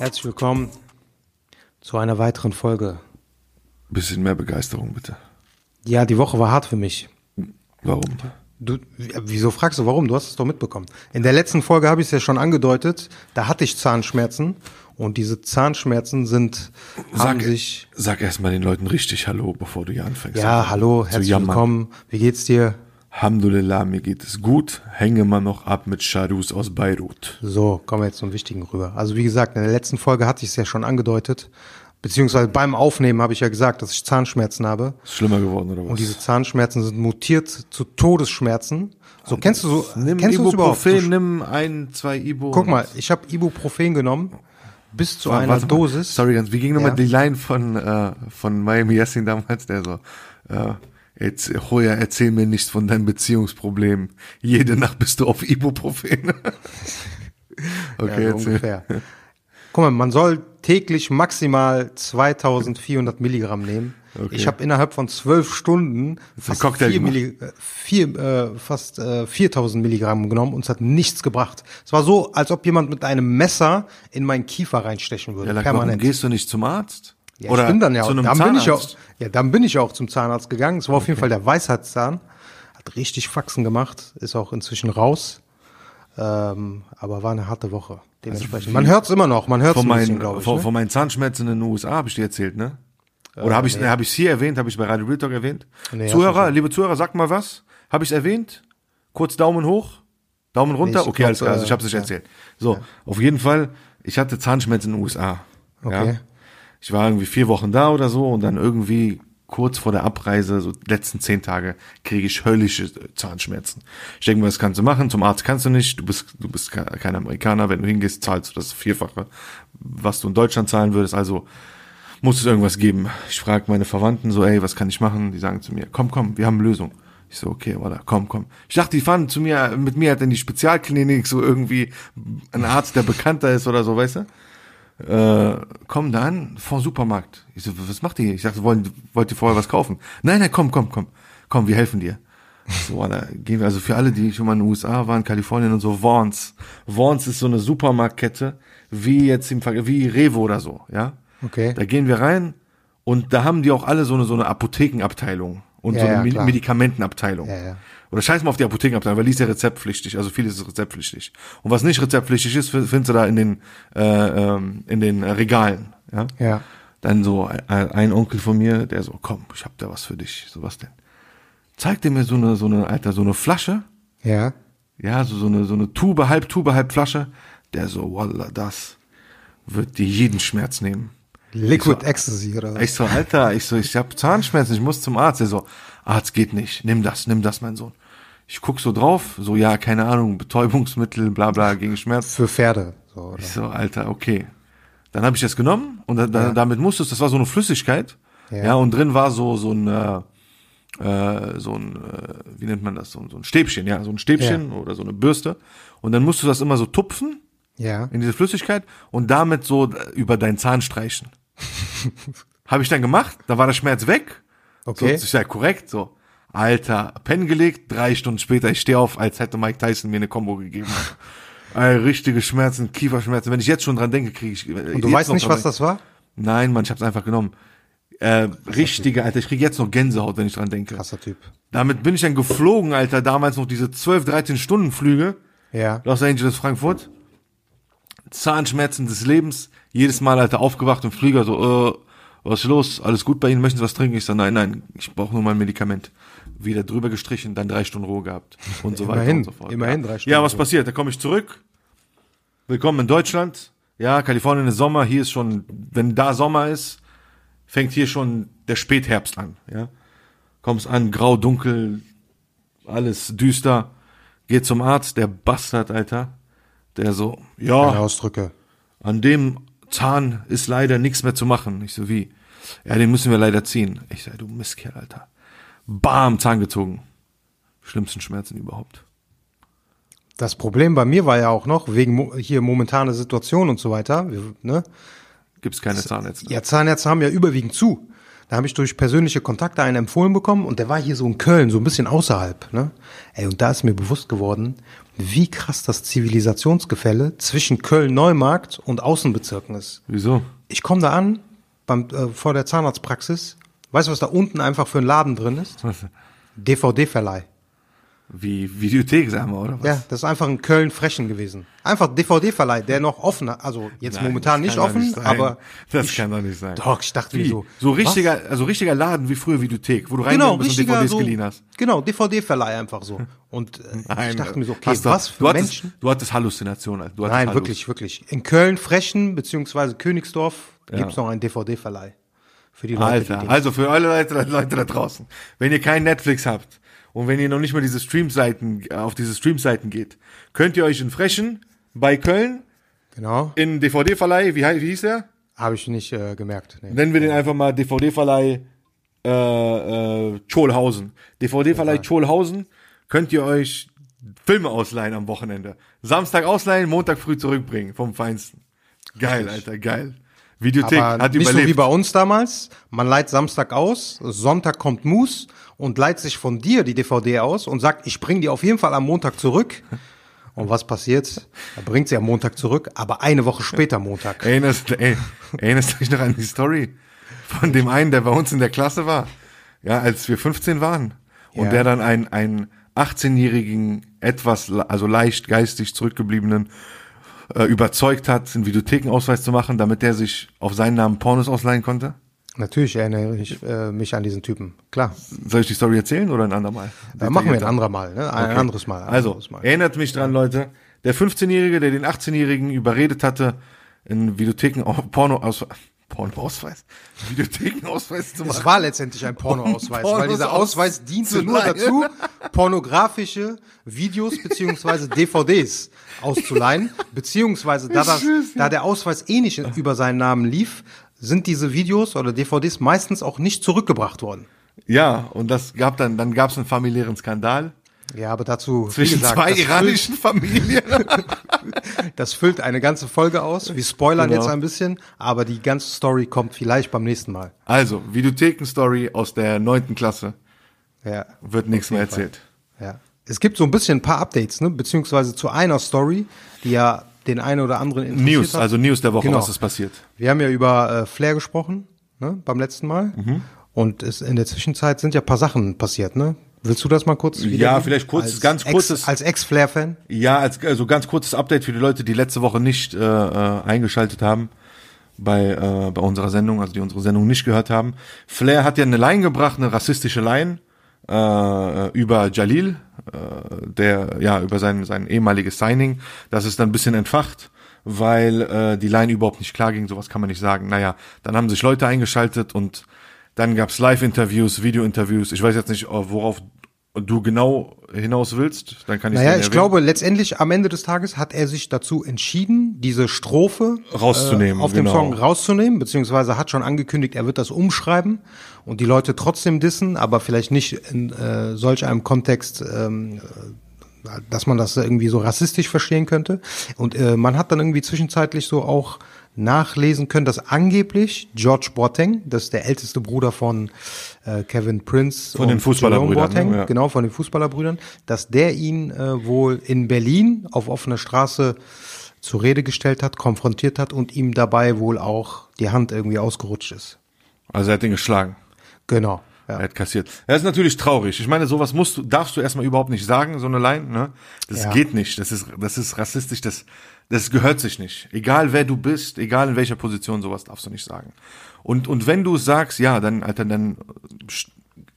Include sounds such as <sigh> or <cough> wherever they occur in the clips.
Herzlich willkommen zu einer weiteren Folge. Bisschen mehr Begeisterung, bitte. Ja, die Woche war hart für mich. Warum? Du, wieso fragst du warum? Du hast es doch mitbekommen. In der letzten Folge habe ich es ja schon angedeutet. Da hatte ich Zahnschmerzen und diese Zahnschmerzen sind haben Sag, sich. sag erstmal den Leuten richtig Hallo, bevor du hier anfängst. Ja, hallo, herzlich willkommen. Wie geht's dir? Alhamdulillah, mir geht es gut. Hänge mal noch ab mit Shadus aus Beirut. So, kommen wir jetzt zum Wichtigen rüber. Also wie gesagt, in der letzten Folge hatte ich es ja schon angedeutet. Beziehungsweise beim Aufnehmen habe ich ja gesagt, dass ich Zahnschmerzen habe. Ist schlimmer geworden, oder was? Und diese Zahnschmerzen sind mutiert zu Todesschmerzen. So, kennst du so, nimm kennst? Ibuprofen, nimm ein, zwei Ibo. Guck mal, ich habe Ibuprofen genommen, bis zu Warte einer mal. Dosis. Sorry, ganz, wie ging nochmal Ja. die Line von, äh, von Miami Yassin damals, der so, äh, jetzt, Hoya, erzähl mir nichts von deinem Beziehungsproblem. Jede Nacht bist du auf Ibuprofen. <laughs> okay, Ja, so erzähl. ungefähr. Guck mal, man soll täglich maximal 2400 Milligramm nehmen. Okay. Ich habe innerhalb von zwölf Stunden fast, vier. Milli äh, vier, äh, fast äh, 4000 Milligramm genommen und es hat nichts gebracht. Es war so, als ob jemand mit einem Messer in meinen Kiefer reinstechen würde. Ja, warum permanent. gehst du nicht zum Arzt? Ja, ich bin dann ja zu auch, einem dann bin ich auch, Zahnarzt? ja, dann bin ich auch zum Zahnarzt gegangen. Es war auf jeden Fall der Weisheitszahn. Hat richtig Faxen gemacht, ist auch inzwischen raus. Ähm, aber war eine harte Woche. Dementsprechend. man hört es immer noch, man hört es glaube ich. von, ne? von meinen Zahnschmerzen in den USA habe ich dir erzählt, ne? Oder habe ich nee. hab ich hier erwähnt, habe ich bei Radio Real Talk erwähnt? Nee, Zuhörer, liebe Zuhörer, sagt mal was. Habe ich es erwähnt? Kurz Daumen hoch, Daumen runter. ich okay, alles klar, also ich äh, habe es nicht ja. erzählt. So, auf jeden Fall, ich hatte Zahnschmerzen in den USA. Okay. Ja? Ich war irgendwie vier Wochen da oder so und dann irgendwie kurz vor der Abreise, so letzten zehn Tage, kriege ich höllische Zahnschmerzen. Ich denke mal, was kannst du machen? Zum Arzt kannst du nicht. Du bist, du bist ke- kein Amerikaner. Wenn du hingehst, zahlst du das Vierfache, was du in Deutschland zahlen würdest. Also muss es irgendwas geben. Ich frage meine Verwandten so, ey, was kann ich machen? Die sagen zu mir, komm, komm, wir haben eine Lösung. Ich so, okay, warte, komm, komm. Ich dachte, die fahren zu mir, mit mir halt in die Spezialklinik, so irgendwie ein Arzt, der bekannter ist oder so, weißt du? Äh, komm dann vor Supermarkt. Ich so, was macht ihr? Ich sagte, wollen, wollt ihr vorher was kaufen? Nein, nein, komm, komm, komm. Komm, wir helfen dir. So, da gehen wir, also für alle, die schon mal in den USA waren, Kalifornien und so, Vons. Vons ist so eine Supermarktkette, wie jetzt im wie Revo oder so, ja? Okay. Da gehen wir rein und da haben die auch alle so eine, so eine Apothekenabteilung und Ja, so eine ja. Medikamentenabteilung. Ja, ja. Oder scheiß mal auf die Apothekenabteilung, weil die ist ja rezeptpflichtig, also vieles ist rezeptpflichtig. Und was nicht rezeptpflichtig ist, findest du da in den, äh, ähm, in den äh, Regalen. Ja? Ja. Dann so ein, ein Onkel von mir, der so, komm, ich hab da was für dich. So was denn? Zeigt er mir so eine, so eine, Alter, so eine Flasche, Ja. ja, so, so eine, so eine Tube, halb Tube, halb Flasche. Der so, wallah, das wird dir jeden Schmerz nehmen. Liquid Ecstasy oder was? Ich so, Alter, ich so, ich hab Zahnschmerzen, ich muss zum Arzt. Er so, Arzt geht nicht, nimm das, nimm das, mein Sohn. Ich guck so drauf, so, ja, keine Ahnung, Betäubungsmittel, bla bla, gegen Schmerz. Für Pferde. So, oder? Ich so, Alter, okay. Dann habe ich das genommen und da, da, damit musstest, das war so eine Flüssigkeit, Ja. ja, und drin war so, so ein, äh, äh, so ein, äh, wie nennt man das, so, ein- so ein Stäbchen, ja, so ein Stäbchen oder so eine Bürste. Und dann musst du das immer so tupfen Ja. in diese Flüssigkeit und damit so äh, über deinen Zahn streichen. <laughs> Habe ich dann gemacht, da war der Schmerz weg. Okay. So, ich sag, korrekt, so. Alter, Pen gelegt, drei Stunden später, ich stehe auf, als hätte Mike Tyson mir eine Combo gegeben. <laughs> Ey, richtige Schmerzen, Kieferschmerzen. Wenn ich jetzt schon dran denke, kriege ich. Und du weißt nicht, was das war? Nein, Mann, ich hab's einfach genommen. Äh, richtige, Alter, ich kriege jetzt noch Gänsehaut, wenn ich dran denke. Krasser Typ. Damit bin ich dann geflogen, Alter, damals noch diese 12, 13 Stunden Flüge. Ja. Los Angeles, Frankfurt. Zahnschmerzen des Lebens. Jedes Mal, Alter, aufgewacht im Flieger, so, äh, was ist los? Alles gut bei Ihnen? Möchten Sie was trinken? Ich so, nein, nein, ich brauche nur mein Medikament. Wieder drüber gestrichen, dann drei Stunden Ruhe gehabt. <laughs> Und so weiter Immerhin, und so fort. immerhin ja. drei Stunden Ja, was passiert? Da komme ich zurück. Willkommen in Deutschland. Ja, Kalifornien ist Sommer. Hier ist schon, wenn da Sommer ist, fängt hier schon der Spätherbst an. Ja, kommst an, grau, dunkel, alles düster, geht zum Arzt, der Bastard, Alter, der so, Keine ja, Ausdrücke. an dem Zahn ist leider nichts mehr zu machen. Ich so, wie? Ja, den müssen wir leider ziehen. Ich sag, du Mistkerl, Alter. Bam, Zahn gezogen. Schlimmsten Schmerzen überhaupt. Das Problem bei mir war ja auch noch, wegen hier momentane Situation und so weiter, ne? Gibt's keine Zahnärzte. Ja, Zahnärzte haben ja überwiegend zu. Da habe ich durch persönliche Kontakte einen empfohlen bekommen und der war hier so in Köln, so ein bisschen außerhalb. Ne? Ey, und da ist mir bewusst geworden, wie krass das Zivilisationsgefälle zwischen Köln-Neumarkt und Außenbezirken ist. Wieso? Ich komme da an, beim, äh, vor der Zahnarztpraxis. Weißt du, was da unten einfach für ein Laden drin ist? DVD-Verleih. Wie Videothek, sagen wir, oder was? Ja, das ist einfach ein Köln-Frechen gewesen. Einfach DVD-Verleih, der noch offen hat. Also jetzt Nein, momentan nicht offen, nicht aber Das ich, kann doch nicht sein. Doch, ich dachte Wie? mir so. So was? richtiger, also richtiger Laden wie früher Videothek, wo du genau, reingegangen bist und richtiger DVDs so, geliehen hast. Genau, DVD-Verleih einfach so. Und äh, Nein, ich dachte mir so, okay, was für du hattest, Menschen? Du hattest Halluzinationen. Alter. Du hattest Nein, Hallus. wirklich, wirklich. In Köln, Frechen beziehungsweise Königsdorf Ja. gibt's noch einen DVD-Verleih. Für die Leute, Alter, die den- also für alle Leute, Leute da draußen, wenn ihr kein Netflix habt und wenn ihr noch nicht mal diese Streamseiten äh, auf diese Streamseiten geht, könnt ihr euch in Frechen bei Köln Genau, in DVD-Verleih, wie, wie hieß der? habe ich nicht äh, gemerkt. Nee. Nennen wir den einfach mal DVD-Verleih äh, äh, Scholhausen. DVD-Verleih Scholhausen könnt ihr euch Filme ausleihen am Wochenende. Samstag ausleihen, Montag früh zurückbringen vom Feinsten. Geil, Alter, geil. Videothek Aber hat nicht so überlebt. wie bei uns damals. Man leiht Samstag aus, Sonntag kommt Mus und leiht sich von dir die DVD aus und sagt, ich bring die auf jeden Fall am Montag zurück. Und was passiert? Er bringt sie am Montag zurück, aber eine Woche später Montag. Erinnerst, ey, erinnerst du dich noch an die Story von dem einen, der bei uns in der Klasse war? Ja, als wir 15 waren. Und Ja. der dann einen, einen 18-jährigen, etwas, also leicht geistig zurückgebliebenen, äh, überzeugt hat, einen Videothekenausweis zu machen, damit der sich auf seinen Namen Pornos ausleihen konnte? Natürlich erinnere ich äh, mich an diesen Typen. Klar. Soll ich die Story erzählen oder ein andermal? Da machen wir ein anderer Mal, ne? Ein Okay. anderes Mal. Ein Also, anderes Mal. erinnert mich dran, Leute. Der 15-Jährige, der den 18-Jährigen überredet hatte, einen Videotheken Porno Pornoausweis, Videothekenausweis zu Es machen. war letztendlich ein Pornoausweis, Um weil dieser Pornos Ausweis diente nur dazu, pornografische Videos beziehungsweise <laughs> DVDs auszuleihen, beziehungsweise da, das, da der Ausweis eh nicht über seinen Namen lief, sind diese Videos oder DVDs meistens auch nicht zurückgebracht worden. Ja, und das gab dann, dann gab es einen familiären Skandal Ja, aber dazu, zwischen gesagt, zwei das, füllt, iranischen Familien. <laughs> das füllt eine ganze Folge aus. Wir spoilern Genau. jetzt ein bisschen, aber die ganze Story kommt vielleicht beim nächsten Mal. Also, Videotheken-Story aus der neunten Klasse. Ja. Wird nichts mehr jeden Fall. erzählt. Ja. Es gibt so ein bisschen ein paar Updates, ne? beziehungsweise zu einer Story, die ja den einen oder anderen interessiert News, hat. also News der Woche, Genau. was ist passiert. Wir haben ja über äh, Flair gesprochen, ne, beim letzten Mal. Mhm. Und es, in der Zwischenzeit sind ja ein paar Sachen passiert, ne? Willst du das mal kurz Ja, vielleicht kurz, als ganz Ex, kurzes- Als Ex-Flair-Fan? Ja, als also ganz kurzes Update für die Leute, die letzte Woche nicht äh, äh, eingeschaltet haben bei, äh, bei unserer Sendung, also die unsere Sendung nicht gehört haben. Flair hat ja eine Line gebracht, eine rassistische Line äh, über Jalil, äh, der ja über sein sein ehemaliges Signing. Das ist dann ein bisschen entfacht, weil äh, die Line überhaupt nicht klar ging. Sowas kann man nicht sagen. Naja, dann haben sich Leute eingeschaltet und dann gab's Live-Interviews, Video-Interviews. Ich weiß jetzt nicht, worauf du genau hinaus willst. Dann kann ich Naja, ich erwähnen. glaube, letztendlich am Ende des Tages hat er sich dazu entschieden, diese Strophe Rauszunehmen, äh, auf dem genau. Song rauszunehmen, beziehungsweise hat schon angekündigt, er wird das umschreiben und die Leute trotzdem dissen, aber vielleicht nicht in äh, solch einem Kontext, ähm, äh, dass man das irgendwie so rassistisch verstehen könnte. Und äh, man hat dann irgendwie zwischenzeitlich so auch nachlesen können, dass angeblich George Boateng, das ist der älteste Bruder von äh, Kevin Prince Von den Fußballerbrüdern, Boateng? Ja. genau von den Fußballerbrüdern, dass der ihn äh, wohl in Berlin auf offener Straße zur Rede gestellt hat, konfrontiert hat und ihm dabei wohl auch die Hand irgendwie ausgerutscht ist. Also er hat ihn geschlagen. Genau. Er Ja. hat kassiert. Das ist natürlich traurig. Ich meine, sowas musst du, darfst du erstmal überhaupt nicht sagen, so eine Line, ne? Das Ja. geht nicht. Das ist, das ist rassistisch, das, das gehört sich nicht. Egal wer du bist, egal in welcher Position, sowas darfst du nicht sagen. Und, und wenn du sagst, ja, dann, Alter, dann st-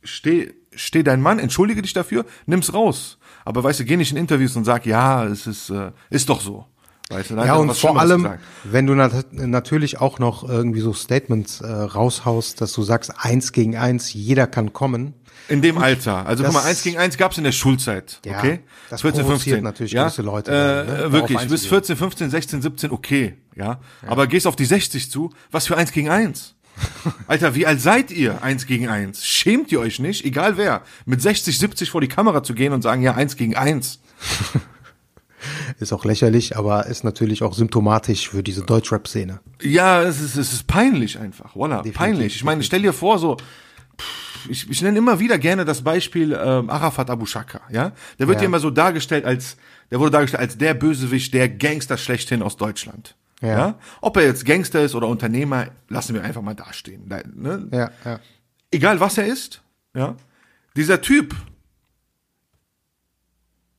steh, steh dein Mann, entschuldige dich dafür, nimm's raus. Aber weißt du, geh nicht in Interviews und sag, ja, es ist, äh, ist doch so. Weißt du, da hat Ja, und vor allem, wenn du nat natürlich auch noch irgendwie so Statements äh, raushaust, dass du sagst, eins gegen eins, jeder kann kommen. In dem Alter. Also guck mal, eins gegen eins gab's in der Schulzeit. Ja, okay? das provoziert natürlich gewisse Leute, Äh, ne, wirklich, bis einzugehen. 14, 15, 16, 17, okay. Ja? Aber gehst auf die 60 zu, was für eins gegen eins? <laughs> Alter, wie alt seid ihr? Eins gegen eins. Schämt ihr euch nicht, egal wer, mit 60, 70 vor die Kamera zu gehen und sagen, ja, eins gegen eins. <laughs> Ist auch lächerlich, aber ist natürlich auch symptomatisch für diese Deutschrap-Szene. Ja, es ist, es ist peinlich einfach. Voila, Definitiv, peinlich. Ich meine, stell dir vor, so, pff, ich, ich nenne immer wieder gerne das Beispiel ähm, Arafat Abu Shaka, ja? Der wird Ja. hier immer so dargestellt als, der wurde dargestellt als der Bösewicht, der Gangster schlechthin aus Deutschland. Ja. Ja. Ob er jetzt Gangster ist oder Unternehmer, lassen wir einfach mal dastehen. Da, Ne? Ja, ja. Egal was er ist, ja. Dieser Typ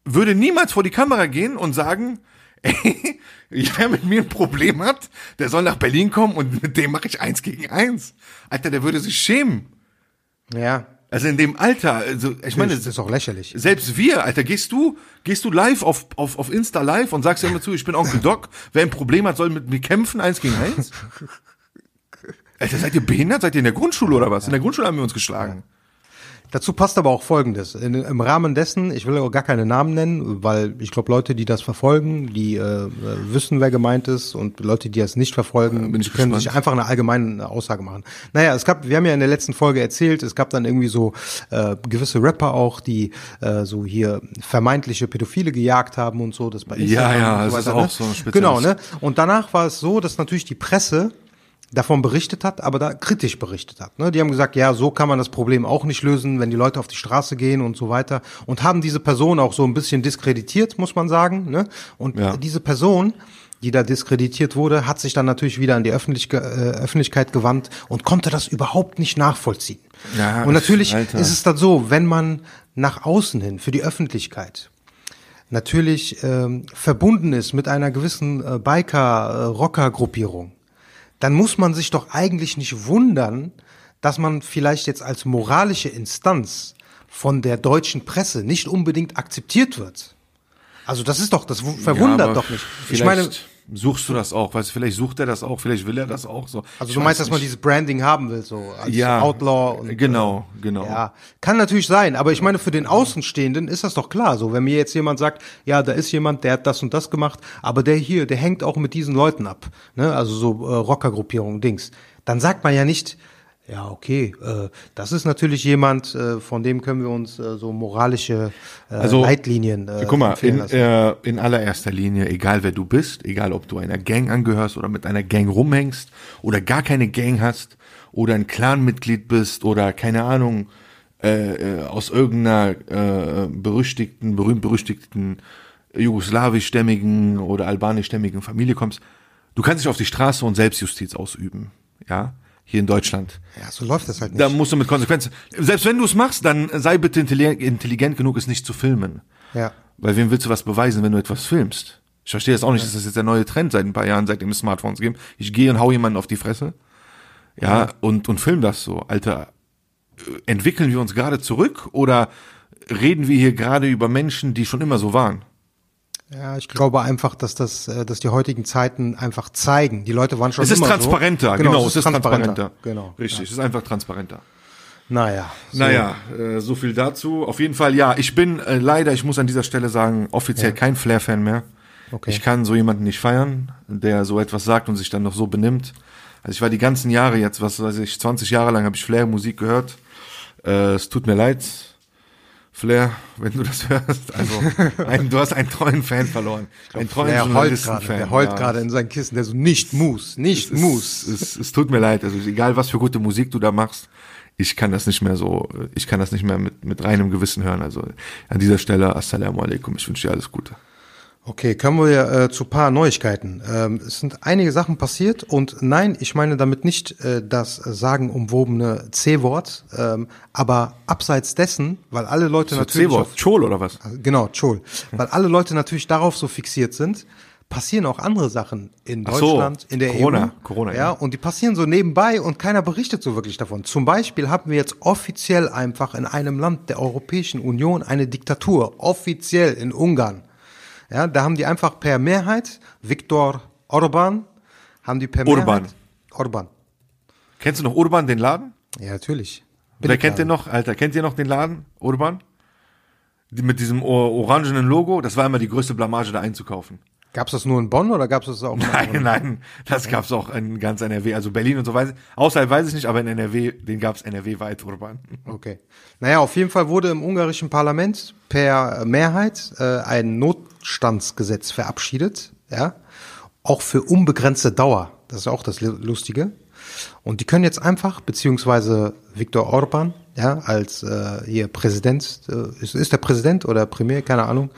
würde niemals vor die Kamera gehen und sagen, <laughs> ey, wer mit mir ein Problem hat, der soll nach Berlin kommen und mit dem mache ich eins gegen eins. Alter, der würde sich schämen. Ja, Also in dem Alter, also ich meine, das ist auch lächerlich. selbst wir, Alter, gehst du, gehst du live auf, auf, auf Insta live und sagst ja immer zu, ich bin Onkel Doc, wer ein Problem hat, soll mit mir kämpfen, eins gegen eins? <laughs> Alter, seid ihr behindert? Seid ihr in der Grundschule oder was? In der Grundschule haben wir uns geschlagen. Dazu passt aber auch Folgendes. In, Im Rahmen dessen, ich will auch gar keine Namen nennen, weil ich glaube, Leute, die das verfolgen, die äh, wissen, wer gemeint ist und Leute, die das nicht verfolgen, können gespannt. sich einfach eine allgemeine Aussage machen. Naja, es gab, wir haben ja in der letzten Folge erzählt, es gab dann irgendwie so äh, gewisse Rapper auch, die äh, so hier vermeintliche Pädophile gejagt haben und so, das bei Instagram ja, das so ist weiter, auch ne? so ein spezielles- Genau, ne? Und danach war es so, dass natürlich die Presse davon berichtet hat, aber da kritisch berichtet hat. Ne? Die haben gesagt, ja, so kann man das Problem auch nicht lösen, wenn die Leute auf die Straße gehen und so weiter. Und haben diese Person auch so ein bisschen diskreditiert, muss man sagen. Ne? Und Ja. diese Person, die da diskreditiert wurde, hat sich dann natürlich wieder an die Öffentlich äh, Öffentlichkeit gewandt und konnte das überhaupt nicht nachvollziehen. Ja, und natürlich Alter. ist es dann so, wenn man nach außen hin für die Öffentlichkeit natürlich ähm, verbunden ist mit einer gewissen äh, Biker-Rocker-Gruppierung, dann muss man sich doch eigentlich nicht wundern, dass man vielleicht jetzt als moralische Instanz von der deutschen Presse nicht unbedingt akzeptiert wird. Also das ist doch, das wu- verwundert Ja, doch nicht. Ich meine, suchst du das auch, weißt du, vielleicht sucht er das auch, vielleicht will er das auch so. also Ich du meinst, dass man dieses Branding haben will, so als Ja, Outlaw und genau, genau. Ja, kann natürlich sein, aber ich meine, für den Außenstehenden ist das doch klar. So, wenn mir jetzt jemand sagt, ja, da ist jemand, der hat das und das gemacht, aber der hier, der hängt auch mit diesen Leuten ab, ne, also so äh, Rockergruppierung, Dings, dann sagt man ja nicht, ja, okay, äh, das ist natürlich jemand, äh, von dem können wir uns äh, so moralische Also, Leitlinien Guck mal, in, lassen. in allererster Linie, egal wer du bist, egal ob du einer Gang angehörst oder mit einer Gang rumhängst oder gar keine Gang hast oder ein Clanmitglied bist oder keine Ahnung, äh, aus irgendeiner äh, berüchtigten, berühmt-berüchtigten jugoslawischstämmigen oder albanischstämmigen Familie kommst, du kannst dich auf die Straße und Selbstjustiz ausüben, ja, hier in Deutschland. ja, so läuft das halt nicht. Da musst du mit Konsequenzen. Selbst wenn du es machst, dann sei bitte intelligent, genug, es nicht zu filmen. ja. Weil wem willst du was beweisen, wenn du etwas filmst? Ich verstehe das auch nicht, das ist jetzt der neue Trend seit ein paar Jahren, seitdem es Smartphones gibt. Ich gehe und hau jemanden auf die Fresse. Ja, und, und film das so. Alter, entwickeln wir uns gerade zurück oder reden wir hier gerade über Menschen, die schon immer so waren? Ja, ich glaube einfach, dass das, äh, dass die heutigen Zeiten einfach zeigen. Die Leute waren schon Es ist immer transparenter, so. genau, es ist transparenter. Genau. Richtig, es ist einfach transparenter. Naja. So. Naja, äh, so viel dazu. Auf jeden Fall, ja, ich bin äh, leider, ich muss an dieser Stelle sagen, offiziell kein Flair-Fan mehr. Okay. Ich kann so jemanden nicht feiern, der so etwas sagt und sich dann noch so benimmt. Also ich war die ganzen Jahre jetzt, was weiß ich, 20 Jahre lang habe ich Flair-Musik gehört. Äh, es tut mir leid, Flair, wenn du das hörst. Also, <laughs> ein, du hast einen treuen Fan verloren. einen treuen Der heult Journalisten-Fan. gerade, der heult ja. gerade in sein Kissen, der so nicht muss, nicht es, muss. Es, es, es tut mir leid, also egal was für gute Musik du da machst, ich kann das nicht mehr so, ich kann das nicht mehr mit, mit reinem Gewissen hören. Also an dieser Stelle, Assalamu alaikum, ich wünsche dir alles Gute. Okay, kommen wir äh, zu paar Neuigkeiten. Ähm, es sind einige Sachen passiert und nein, ich meine damit nicht äh, das sagenumwobene C-Wort, ähm, aber abseits dessen, weil alle Leute natürlich C-Wort, Chol oder was? genau, Chol, weil alle Leute natürlich darauf so fixiert sind, passieren auch andere Sachen in Ach so, Deutschland, in der Corona, EU. Corona, ja, ja. und die passieren so nebenbei und keiner berichtet so wirklich davon. Zum Beispiel haben wir jetzt offiziell einfach in einem Land der Europäischen Union eine Diktatur, offiziell in Ungarn. Ja, da haben die einfach per Mehrheit, Viktor Orban, haben die per Orban. Mehrheit. Orban. Kennst du noch Urban, den Laden? Ja, natürlich. Wer kennt den noch? Alter, kennt ihr noch den Laden? Urban? Die, mit diesem or orangenen Logo, das war immer die größte Blamage, da einzukaufen. Gab's das nur in Bonn oder gab's das auch in Nein, nein, das gab's auch in ganz NRW, also Berlin und so weiter. Außerhalb weiß ich nicht, aber in NRW, den gab's NRW weit Urban. Okay. Naja, auf jeden Fall wurde im ungarischen Parlament per Mehrheit äh, ein Notstandsgesetz verabschiedet, ja, auch für unbegrenzte Dauer. Das ist auch das Lu- Lustige. Und die können jetzt einfach, beziehungsweise Viktor Orban, ja, als äh, hier Präsident, äh, ist, ist der Präsident oder Premier, keine Ahnung,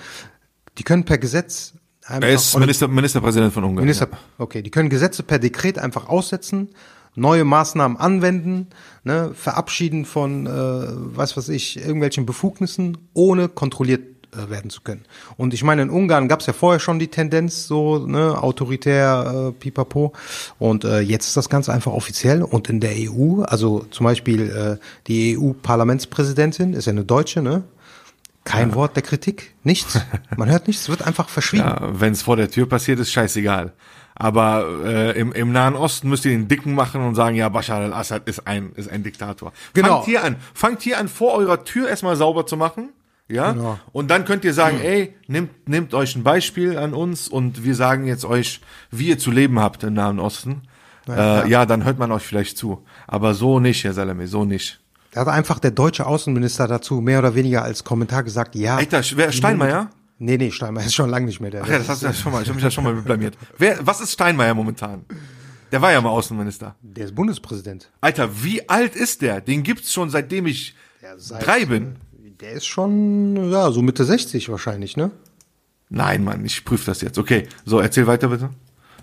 die können per Gesetz einfach Er ist Minister, Ministerpräsident von Ungarn. Minister, ja. okay, die können Gesetze per Dekret einfach aussetzen, neue Maßnahmen anwenden, ne, verabschieden von, äh, was weiß ich, irgendwelchen Befugnissen, ohne kontrolliert werden zu können. Und ich meine, in Ungarn gab es ja vorher schon die Tendenz, so ne, autoritär, äh, pipapo. Und äh, jetzt ist das Ganze einfach offiziell. Und in der EU, also zum Beispiel äh, die EU-Parlamentspräsidentin, ist ja eine Deutsche, ne? Kein Wort der Kritik, nichts. Man hört nichts, es wird einfach verschwiegen. <laughs> Ja, wenn es vor der Tür passiert, ist scheißegal. Aber äh, im, im Nahen Osten müsst ihr den Dicken machen und sagen, ja, Bashar al-Assad ist ein, ist ein Diktator. Genau. Fangt hier an. Fangt hier an, vor eurer Tür erstmal sauber zu machen. Ja. Genau. Und dann könnt ihr sagen, ey, nehmt, nehmt euch ein Beispiel an uns und wir sagen jetzt euch, wie ihr zu leben habt im Nahen Osten. Ja, äh, ja dann hört man euch vielleicht zu. Aber so nicht, Herr Salame, so nicht. Da hat einfach der deutsche Außenminister dazu mehr oder weniger als Kommentar gesagt, ja. Alter, wer, Steinmeier? Nee, nee, Steinmeier ist schon lange nicht mehr der. Ach ja, das hast du ja schon mal, ich habe mich ja schon mal blamiert. Wer, was ist Steinmeier momentan? Der war ja mal Außenminister. Der ist Bundespräsident. Alter, wie alt ist der? Den gibt's schon seitdem ich seit- drei bin. Der ist schon, ja, so Mitte 60 wahrscheinlich, ne? Nein, Mann, ich prüfe das jetzt. Okay, so erzähl weiter bitte.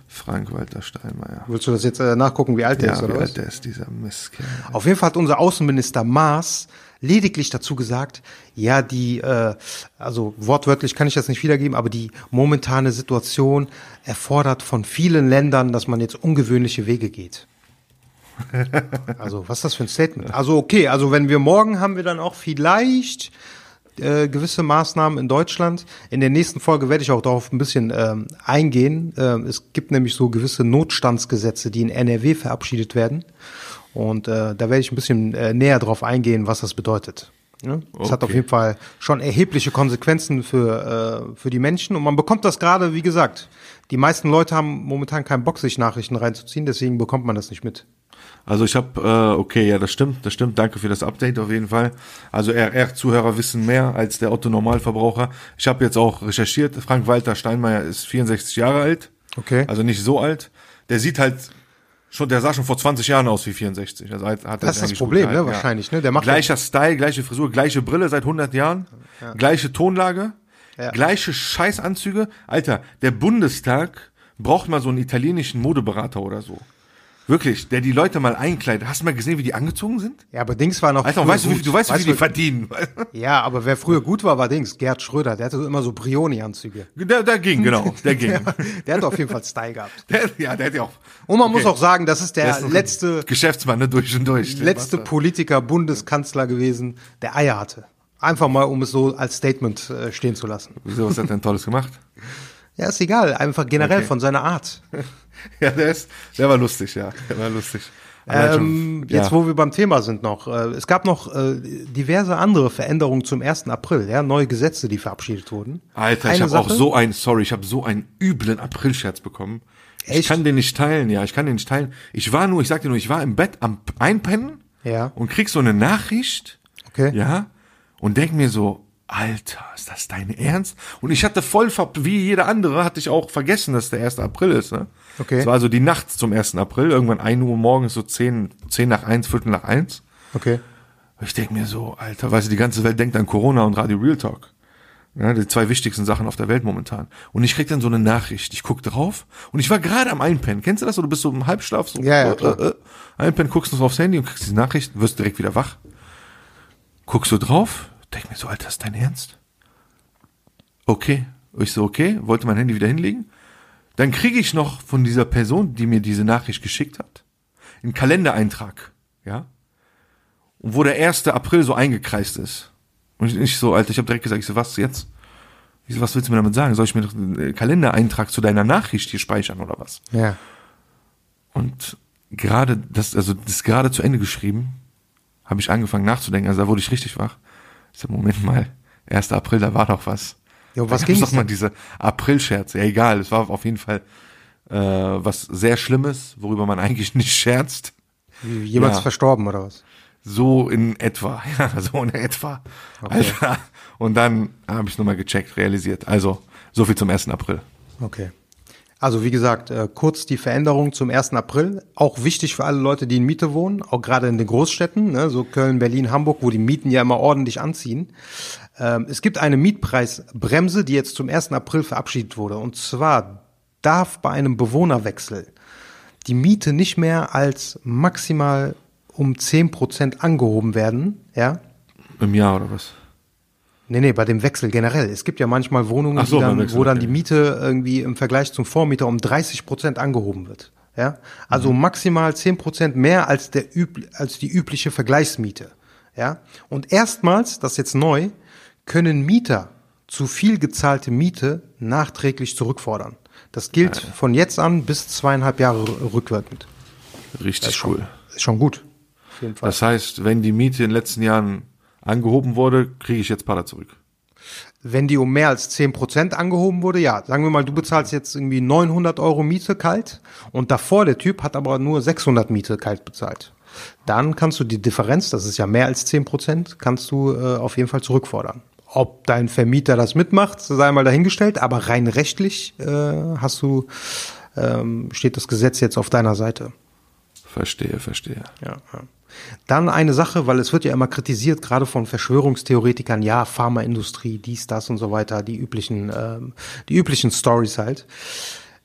Frank-Walter Steinmeier. Willst du das jetzt äh, nachgucken, wie alt der Ja, ist, wie oder was? alt der ist, dieser Mistkerl. Auf jeden Fall hat unser Außenminister Maas lediglich dazu gesagt, ja, die, äh, also wortwörtlich kann ich das nicht wiedergeben, aber die momentane Situation erfordert von vielen Ländern, dass man jetzt ungewöhnliche Wege geht. Also, was ist das für ein Statement? Also, okay, also wenn wir morgen haben wir dann auch vielleicht äh, gewisse Maßnahmen in Deutschland. In der nächsten Folge werde ich auch darauf ein bisschen ähm, eingehen. Ähm, es gibt nämlich so gewisse Notstandsgesetze, die in NRW verabschiedet werden. Und äh, da werde ich ein bisschen äh, näher drauf eingehen, was das bedeutet. Ja? Das hat auf Okay. jeden Fall schon erhebliche Konsequenzen für, äh, für die Menschen. Und man bekommt das gerade, wie gesagt, die meisten Leute haben momentan keinen Bock, sich Nachrichten reinzuziehen, deswegen bekommt man das nicht mit. Also ich habe, äh, okay, ja, das stimmt, das stimmt. Danke für das Update auf jeden Fall. Also RR-Zuhörer wissen mehr als der Otto-Normalverbraucher. Ich habe jetzt auch recherchiert. Frank-Walter Steinmeier ist 64 Jahre alt. Okay. Also nicht so alt. Der sieht halt schon, der sah schon vor 20 Jahren aus wie 64. Also hat, hat er Das ist das Problem, ne, ja. wahrscheinlich, ne? Der macht Gleicher Style, gleiche Frisur, gleiche Brille seit 100 Jahren, gleiche Tonlage, Ja. gleiche Scheißanzüge. Alter, der Bundestag braucht mal so einen italienischen Modeberater oder so. Wirklich, der die Leute mal einkleidet. Hast du mal gesehen, wie die angezogen sind? Ja, aber Dings war noch. Alter, weißt du, wie, gut. du weißt, wie viel die verdienen. <laughs> Ja, aber wer früher gut war, war Dings. Gerd Schröder. Der hatte immer so Brioni-Anzüge. Der, der ging, genau, <laughs> der ging. Der hat auf jeden Fall Style gehabt. <laughs> Der, ja, der hat ja auch. Und man Okay. muss auch sagen, das ist Der der ist letzte, Geschäftsmann, ne, durch und durch. Der letzte. Politiker, Bundeskanzler gewesen, der Eier hatte. Einfach mal, um es so als Statement äh, stehen zu lassen. Wieso, was hat er denn Tolles gemacht? Ja, ist egal. Einfach generell Okay. von seiner Art. <laughs> Ja, der ist, der war lustig, ja. Der war lustig. Ähm, ja. Jetzt, wo wir beim Thema sind noch. Äh, es gab noch äh, diverse andere Veränderungen zum 1. April. Ja, neue Gesetze, die verabschiedet wurden. Alter, ich Eine habe auch so einen, sorry, ich habe so einen üblen Aprilscherz bekommen. Ich Echt? kann den nicht teilen, ja, ich kann den nicht teilen. Ich war nur, ich sag dir nur, ich war im Bett am Einpennen Ja. und krieg so eine Nachricht, Okay. ja, und denk mir so, Alter, ist das dein Ernst? Und ich hatte voll, wie jeder andere, hatte ich auch vergessen, dass der 1. April ist, ne? Okay. Es war also die Nacht zum 1. April, irgendwann 1 Uhr morgens, so 10, 10 nach 1, Viertel nach 1. Okay. Ich denk mir so, Alter, weißt du, die ganze Welt denkt an Corona und Radio Real Talk. Ja, die zwei wichtigsten Sachen auf der Welt momentan. Und ich krieg dann so eine Nachricht. Ich guck drauf und ich war gerade am Einpennen. Kennst du das? Oder du bist so im Halbschlaf, so Ja, ja, klar. Äh, äh, Einpennen, guckst du so aufs Handy und kriegst diese Nachricht, wirst direkt wieder wach. Guckst so drauf, denk mir so, Alter, ist dein Ernst? Okay. Ich so, okay, wollte mein Handy wieder hinlegen. Dann kriege ich noch von dieser Person, die mir diese Nachricht geschickt hat, einen Kalendereintrag, ja, und wo der 1. April so eingekreist ist. Und ich, so, Alter, ich habe direkt gesagt, ich so, was jetzt? Ich so, was willst du mir damit sagen? Soll ich mir noch einen Kalendereintrag zu deiner Nachricht hier speichern oder was? Ja. Und gerade das, also das ist gerade zu Ende geschrieben, habe ich angefangen nachzudenken. Also da wurde ich richtig wach. Ich so, Moment mal, 1. April, da war doch was. Ja, was da ging's ging's doch mal denn? diese April-Scherze. Ja, egal, es war auf jeden Fall äh, was sehr Schlimmes, worüber man <laughs> eigentlich nicht scherzt. Jemand Ja. ist verstorben oder was? So in etwa, <laughs> ja, so in etwa. Alter. Und dann habe ich nochmal gecheckt, realisiert. Also, so viel zum 1. April. Okay. Also wie gesagt, äh, kurz die Veränderung zum 1. April. Auch wichtig für alle Leute, die in Miete wohnen, auch gerade in den Großstädten, ne, so Köln, Berlin, Hamburg, wo die Mieten ja immer ordentlich anziehen. Ähm, es gibt eine Mietpreisbremse, die jetzt zum 1. April verabschiedet wurde. Und zwar darf bei einem Bewohnerwechsel die Miete nicht mehr als maximal um 10% angehoben werden, ja, Im Jahr oder was? Nee, nee, bei dem Wechsel generell. Es gibt ja manchmal Wohnungen, so, dann, Wechsel, wo dann okay. die Miete irgendwie im Vergleich zum Vormieter um 30 Prozent angehoben wird. Ja, also Mhm. maximal 10 Prozent mehr als der als die übliche Vergleichsmiete. Ja, und erstmals, das ist jetzt neu, können Mieter zu viel gezahlte Miete nachträglich zurückfordern. Das gilt von jetzt an bis zweieinhalb Jahre rückwirkend. Richtig cool. Ist schon gut. Das heißt, wenn die Miete in den letzten Jahren angehoben wurde, kriege ich jetzt Pada zurück. Wenn die um mehr als 10% angehoben wurde, ja. Sagen wir mal, du bezahlst jetzt irgendwie 900 Euro Miete kalt und davor der Typ hat aber nur 600 Miete kalt bezahlt. Dann kannst du die Differenz, das ist ja mehr als 10%, kannst du äh, auf jeden Fall zurückfordern. Ob dein Vermieter das mitmacht, sei mal dahingestellt, aber rein rechtlich äh, hast du, ähm, steht das Gesetz jetzt auf deiner Seite. Verstehe, verstehe. Ja, ja. Dann eine Sache, weil es wird ja immer kritisiert, gerade von Verschwörungstheoretikern, ja, Pharmaindustrie, dies, das und so weiter, die üblichen, ähm, die üblichen Stories halt.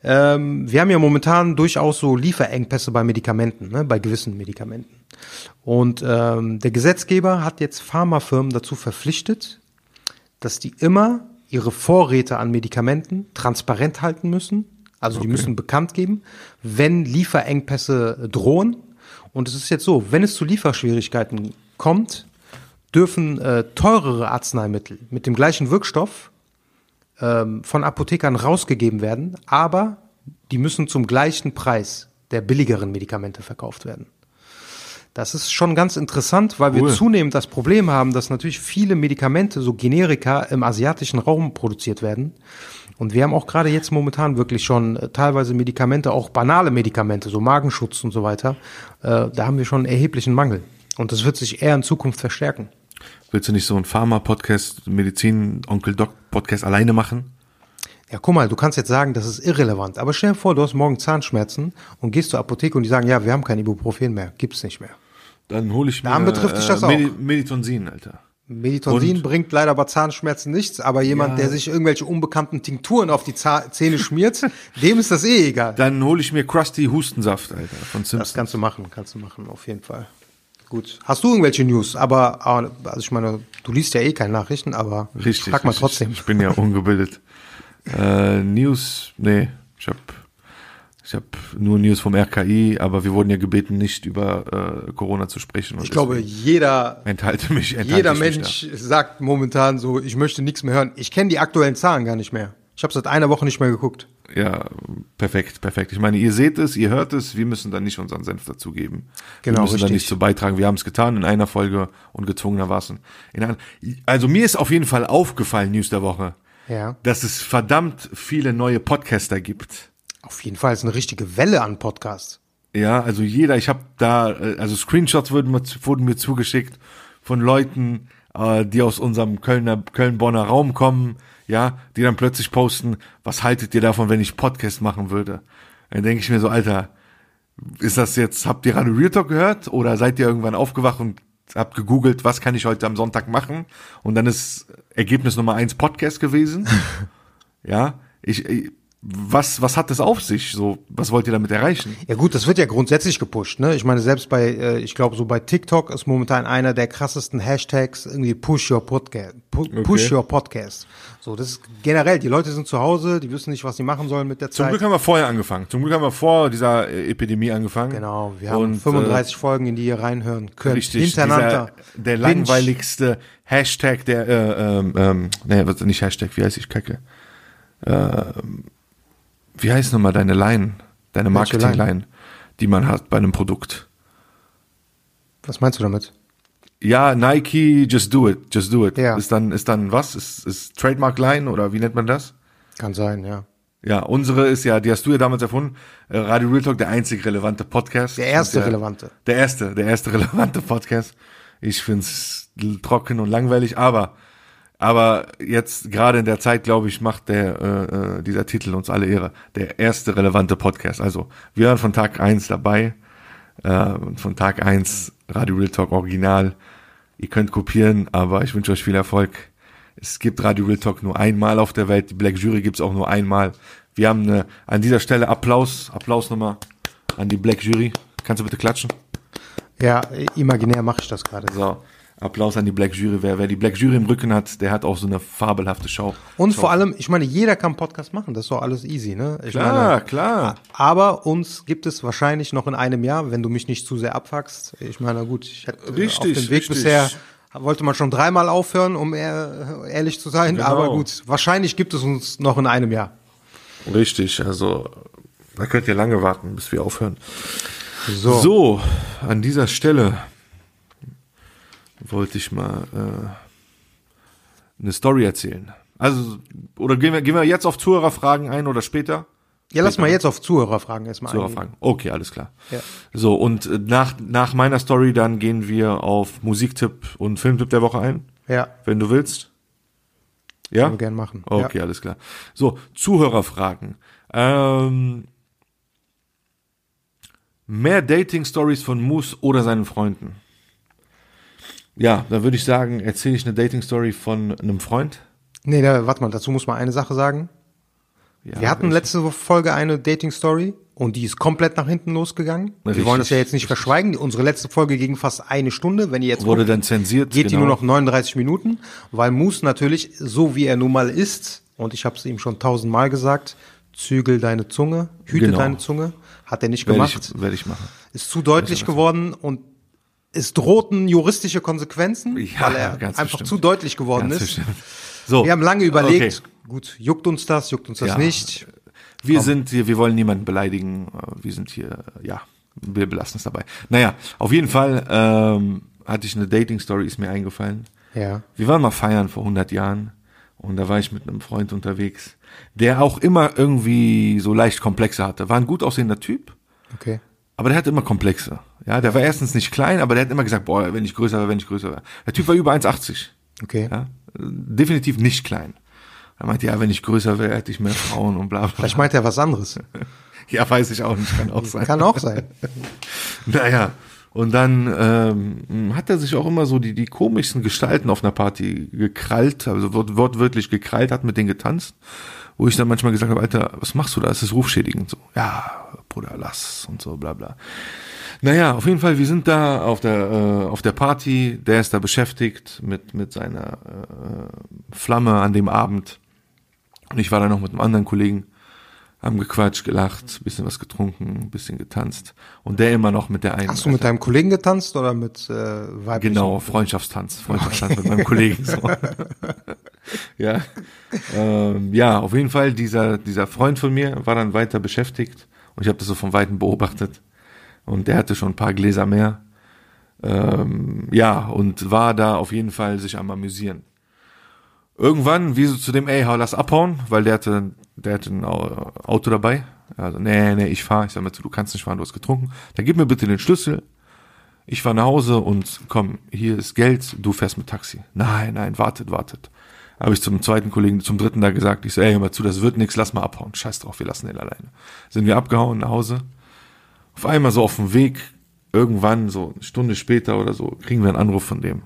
Ähm, wir haben ja momentan durchaus so Lieferengpässe bei Medikamenten, ne, bei gewissen Medikamenten. Und ähm, der Gesetzgeber hat jetzt Pharmafirmen dazu verpflichtet, dass die immer ihre Vorräte an Medikamenten transparent halten müssen. Also die müssen bekannt geben, wenn Lieferengpässe drohen. Und es ist jetzt so, wenn es zu Lieferschwierigkeiten kommt, dürfen äh, teurere Arzneimittel mit dem gleichen Wirkstoff ähm, von Apothekern rausgegeben werden, aber die müssen zum gleichen Preis der billigeren Medikamente verkauft werden. Das ist schon ganz interessant, weil wir Cool. zunehmend das Problem haben, dass natürlich viele Medikamente, so Generika, im asiatischen Raum produziert werden. Und wir haben auch gerade jetzt momentan wirklich schon äh, teilweise Medikamente, auch banale Medikamente, so Magenschutz und so weiter. Äh, da haben wir schon einen erheblichen Mangel. Und das wird sich eher in Zukunft verstärken. Willst du nicht so einen Pharma-Podcast, Medizin-Onkel-Doc-Podcast alleine machen? Ja, guck mal, du kannst jetzt sagen, das ist irrelevant. Aber stell dir vor, du hast morgen Zahnschmerzen und gehst zur Apotheke und die sagen, ja, wir haben kein Ibuprofen mehr, gibt's nicht mehr. Dann hole ich mir Dann betrifft dich das auch. Medi Meditonsin, Alter. Meditonsin Und? bringt leider bei Zahnschmerzen nichts, aber jemand, Ja. der sich irgendwelche unbekannten Tinkturen auf die Zah Zähne schmiert, <laughs> dem ist das eh egal. Dann hole ich mir Krusty Hustensaft, Alter, von Das Simpsons. kannst du machen, kannst du machen, auf jeden Fall. Gut. Hast du irgendwelche News? Aber, ah, also ich meine, du liest ja eh keine Nachrichten, aber Richtig. frag mal richtig. trotzdem. Ich bin ja ungebildet. <laughs> äh, News, nee, ich habe ich hab nur News vom RKI, aber wir wurden ja gebeten, nicht über äh, Corona zu sprechen. Ich glaube, jeder, enthalte mich. Enthalte jeder Mensch sagt momentan so, ich möchte nichts mehr hören. Ich kenne die aktuellen Zahlen gar nicht mehr. Ich habe seit einer Woche nicht mehr geguckt. Da. Ja, perfekt, perfekt. Ich meine, ihr seht es, ihr hört es, wir müssen dann nicht unseren Senf dazugeben. Genau, wir müssen da richtig. nicht zu beitragen. Wir haben es getan in einer Folge und gezwungenermaßen in einer. Also mir ist auf jeden Fall aufgefallen, News der Woche, Ja. dass es verdammt viele neue Podcaster gibt. Auf jeden Fall ist eine richtige Welle an Podcasts. Ja, also jeder, ich habe da, äh, also Screenshots wurden mir, wurden mir zugeschickt von Leuten, äh, die aus unserem Kölner, Köln-Bonner Raum kommen, ja, die dann plötzlich posten, was haltet ihr davon, wenn ich Podcast machen würde? Dann denke ich mir so, Alter, ist das jetzt, habt ihr Radio Real Talk gehört oder seid ihr irgendwann aufgewacht und habt gegoogelt, was kann ich heute am Sonntag machen? Und dann ist Ergebnis Nummer eins Podcast gewesen. <laughs> ja, ich, ich was, was hat das auf sich? So, was wollt ihr damit erreichen? Ja gut, das wird ja grundsätzlich gepusht. Ne? Ich meine, selbst bei, äh, ich glaube, so bei TikTok ist momentan einer der krassesten Hashtags irgendwie Push Your Podcast. Pu Push Okay. Your Podcast. So, das ist generell. Die Leute sind zu Hause, die wissen nicht, was sie machen sollen mit der Zum Zeit. Glück haben wir vorher angefangen. Zum Glück haben wir vor dieser äh, Epidemie angefangen. Genau, wir haben Und, 35 Folgen, in die ihr reinhören Äh, könnt. richtig, hintereinander. dieser, der Binge. langweiligste Hashtag der, äh, ähm, ähm, nee, nicht Hashtag, wie heißt ich, Kacke? Ähm, wie heißt nochmal deine Line, deine? Marketing-Line, die man hat bei einem Produkt? Was meinst du damit? Ja, Nike, just do it, just do it. Ja. Ist dann, ist dann was? Ist, ist Trademark Line oder wie nennt man das? Kann sein, ja. Ja, unsere ist ja, die hast du ja damals erfunden. Äh, Radio Real Talk, der einzig relevante Podcast. Der erste der, relevante. Der erste, der erste <laughs> relevante Podcast. Ich find's trocken und langweilig, aber, aber jetzt gerade in der Zeit, glaube ich, macht der äh, äh, dieser Titel uns alle Ehre. Der erste relevante Podcast. Also wir waren von Tag eins dabei. Äh, von Tag eins Radio Real Talk Original. Ihr könnt kopieren, aber ich wünsche euch viel Erfolg. Es gibt Radio Real Talk nur einmal auf der Welt. Die Black Jury gibt's auch nur einmal. Wir haben eine, an dieser Stelle Applaus, Applaus nochmal an die Black Jury. Kannst du bitte klatschen? Ja, imaginär mache ich das gerade. So, Applaus an die Black Jury. Wer, wer die Black Jury im Rücken hat, der hat auch so eine fabelhafte Show. Und vor allem, ich meine, jeder kann Podcast machen, das ist doch alles easy, ne? Ich Klar, meine, klar. aber uns gibt es wahrscheinlich noch in einem Jahr, wenn du mich nicht zu sehr abfuckst. Ich meine, gut, ich hätte Richtig, auf dem Weg richtig. bisher wollte man schon dreimal aufhören, um ehr, ehrlich zu sein, Genau. aber gut, wahrscheinlich gibt es uns noch in einem Jahr. Richtig, also da könnt ihr lange warten, bis wir aufhören. So, So, an dieser Stelle wollte ich mal äh, eine Story erzählen. Also, oder gehen wir, gehen wir jetzt auf Zuhörerfragen ein oder später? ja, lass mal jetzt auf Zuhörerfragen erstmal eingehen. Zuhörerfragen. Okay, alles klar. Ja. So, und äh, nach, nach meiner Story dann gehen wir auf Musiktipp und Filmtipp der Woche ein, Ja, wenn du willst. Ja? können wir gerne machen. Okay, alles klar. So, Zuhörerfragen. Ähm, mehr Dating-Stories von Moose oder seinen Freunden. Ja, da würde ich sagen, erzähle ich eine Dating-Story von einem Freund. Nee, da, warte mal, dazu muss man eine Sache sagen. Ja, Wir hatten letzte Folge eine Dating-Story und die ist komplett nach hinten losgegangen. Wir Richtig, wollen das ja jetzt nicht verschweigen. Unsere letzte Folge ging fast eine Stunde. Wenn ihr jetzt Wurde guckt, dann zensiert. geht die genau. nur noch 39 Minuten, weil Moose natürlich, so wie er nun mal ist, und ich habe es ihm schon tausendmal gesagt, zügel deine Zunge, hüte Genau. deine Zunge, hat er nicht Werde gemacht, ich, werde ich machen. ist zu deutlich geworden und es drohten juristische Konsequenzen, Ja, weil er einfach bestimmt. zu deutlich geworden Ganz ist. bestimmt. So. Wir haben lange überlegt, Okay. gut, juckt uns das, juckt uns das Ja. nicht. Wir sind hier, wir wollen niemanden beleidigen. äh, Wir sind hier, ja, wir belassen es dabei. Naja, auf jeden Fall ähm, hatte ich eine Dating-Story, ist mir eingefallen. Ja. Wir waren mal feiern vor 100 Jahren und da war ich mit einem Freund unterwegs, der auch immer irgendwie so leicht Komplexe hatte. War ein gut aussehender Typ, Okay. aber der hatte immer Komplexe. Ja, der war erstens nicht klein, aber der hat immer gesagt, boah, wenn ich größer wäre, wenn ich größer wäre. Der Typ war über 1,80. Okay. Ja, definitiv nicht klein. Er meinte, ja, wenn ich größer wäre, hätte ich mehr Frauen und bla bla. Vielleicht meint er was anderes. <laughs> Ja, weiß ich auch nicht, kann auch sein. Kann auch sein. <laughs> Naja, und dann ähm, hat er sich auch immer so die, die komischsten Gestalten auf einer Party gekrallt, also wort, wortwörtlich gekrallt, hat mit denen getanzt, wo ich dann manchmal gesagt habe, Alter, was machst du da? Das ist rufschädigend. So, ja, Bruder, lass und so, bla bla. Naja, auf jeden Fall, wir sind da auf der, äh, auf der Party, der ist da beschäftigt mit, mit seiner äh, Flamme an dem Abend. Und ich war da noch mit einem anderen Kollegen, haben gequatscht, gelacht, bisschen was getrunken, bisschen getanzt. Und der immer noch mit der einen. Hast du mit deinem Kollegen getanzt oder mit äh, weiblichen? Genau, Freundschaftstanz, Freundschaftstanz mit meinem Kollegen. So. <laughs> ja, ähm, ja, auf jeden Fall, dieser, dieser Freund von mir war dann weiter beschäftigt und ich habe das so von Weitem beobachtet. Und der hatte schon ein paar Gläser mehr. Ähm, ja, und war da auf jeden Fall sich am Amüsieren. Irgendwann, wie so zu dem, ey, hau, lass abhauen, weil der hatte, der hatte ein Au- Auto dabei. Also, nee, nee, ich fahr. Ich sag mal, du kannst nicht fahren, du hast getrunken. Dann gib mir bitte den Schlüssel. Ich fahr nach Hause und komm, hier ist Geld, du fährst mit Taxi. Nein, nein, wartet, wartet. Habe ich zum zweiten Kollegen, zum dritten da gesagt, ich so, ey, hör mal zu, das wird nix, lass mal abhauen. Scheiß drauf, wir lassen den alleine. Sind wir abgehauen nach Hause. Auf einmal so auf dem Weg, irgendwann, so eine Stunde später oder so, kriegen wir einen Anruf von dem.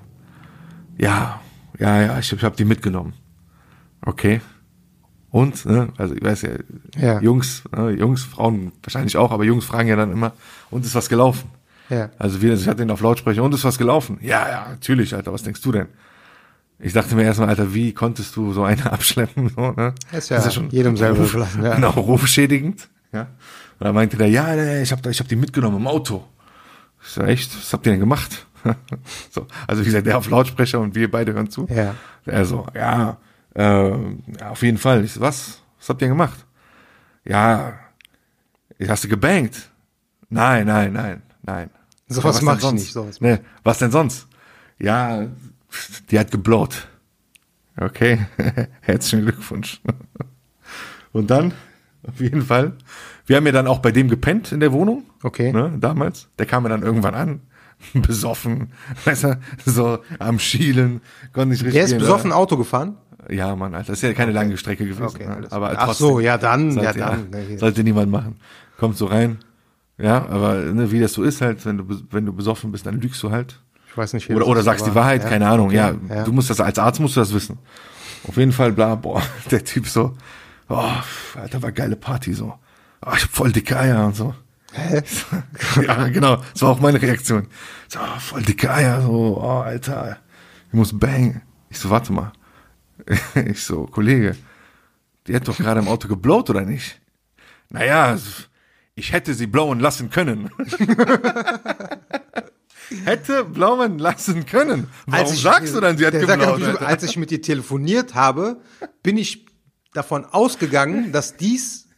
Ja, ja, ja, ich, ich habe die mitgenommen. Okay. Und, ne, also ich weiß ja, Ja. Jungs, äh, Jungs, Frauen wahrscheinlich auch, aber Jungs fragen ja dann immer, und ist was gelaufen? Ja. Also wir, ich hatte ihn auf Lautsprecher, und ist was gelaufen? Ja, ja, natürlich, Alter, was denkst du denn? Ich dachte mir erstmal, Alter, wie konntest du so eine <laughs> abschleppen? So, ne? Ist ja jedem selber überlassen, ja. <laughs> Genau, rufschädigend. Ja. Und dann meinte der, ja, ich habe ich hab die mitgenommen im Auto. Ich so, echt? Was habt ihr denn gemacht? <laughs> so, also wie gesagt, der auf Lautsprecher und wir beide hören zu. Ja. Er so, ja, äh, ja, auf jeden Fall. Ich so, was? Was habt ihr denn gemacht? Ja, hast du gebankt? Nein, nein, nein, nein. Sowas Ja, mach denn ich sonst? nicht, sowas nee, was denn sonst? Ja, die hat geblowt. Okay, <laughs> herzlichen Glückwunsch. Und dann, auf jeden Fall, wir haben ja dann auch bei dem gepennt in der Wohnung. Okay. Ne, damals. Der kam ja dann irgendwann an, <laughs> besoffen, weißt du, so am Schielen, konnte nicht richtig Der ist besoffen Auto gefahren? ja, Mann, Alter, das ist ja keine lange Strecke gewesen. Okay, ne? alles aber klar. Ach trotzdem, so, ja, dann, sollte, ja, dann. Nee. sollte niemand machen. Kommt so rein. Ja, aber ne, wie das so ist halt, wenn du wenn du besoffen bist, dann lügst du halt. Ich weiß nicht, Oder oder sagst die Wahrheit, ja, keine Ahnung. okay, Ja, ja. du musst das als Arzt musst du das wissen. Auf jeden Fall, bla, boah, <laughs> der Typ so, oh, Alter, war geile Party so. Oh, ich hab voll dicke Eier und so. Hä? <laughs> ja, genau. Das war auch meine Reaktion. So, oh, voll dicke Eier, so, oh, Alter, ich muss bang. Ich so, warte mal. <laughs> Ich so, Kollege, die hat doch gerade im Auto geblowt, oder nicht? Naja, ich hätte sie blowen lassen können. <laughs> hätte blowen lassen können. Warum ich- sagst du dann, sie hat sagt, Alter? Als ich mit dir telefoniert habe, bin ich davon ausgegangen, dass dies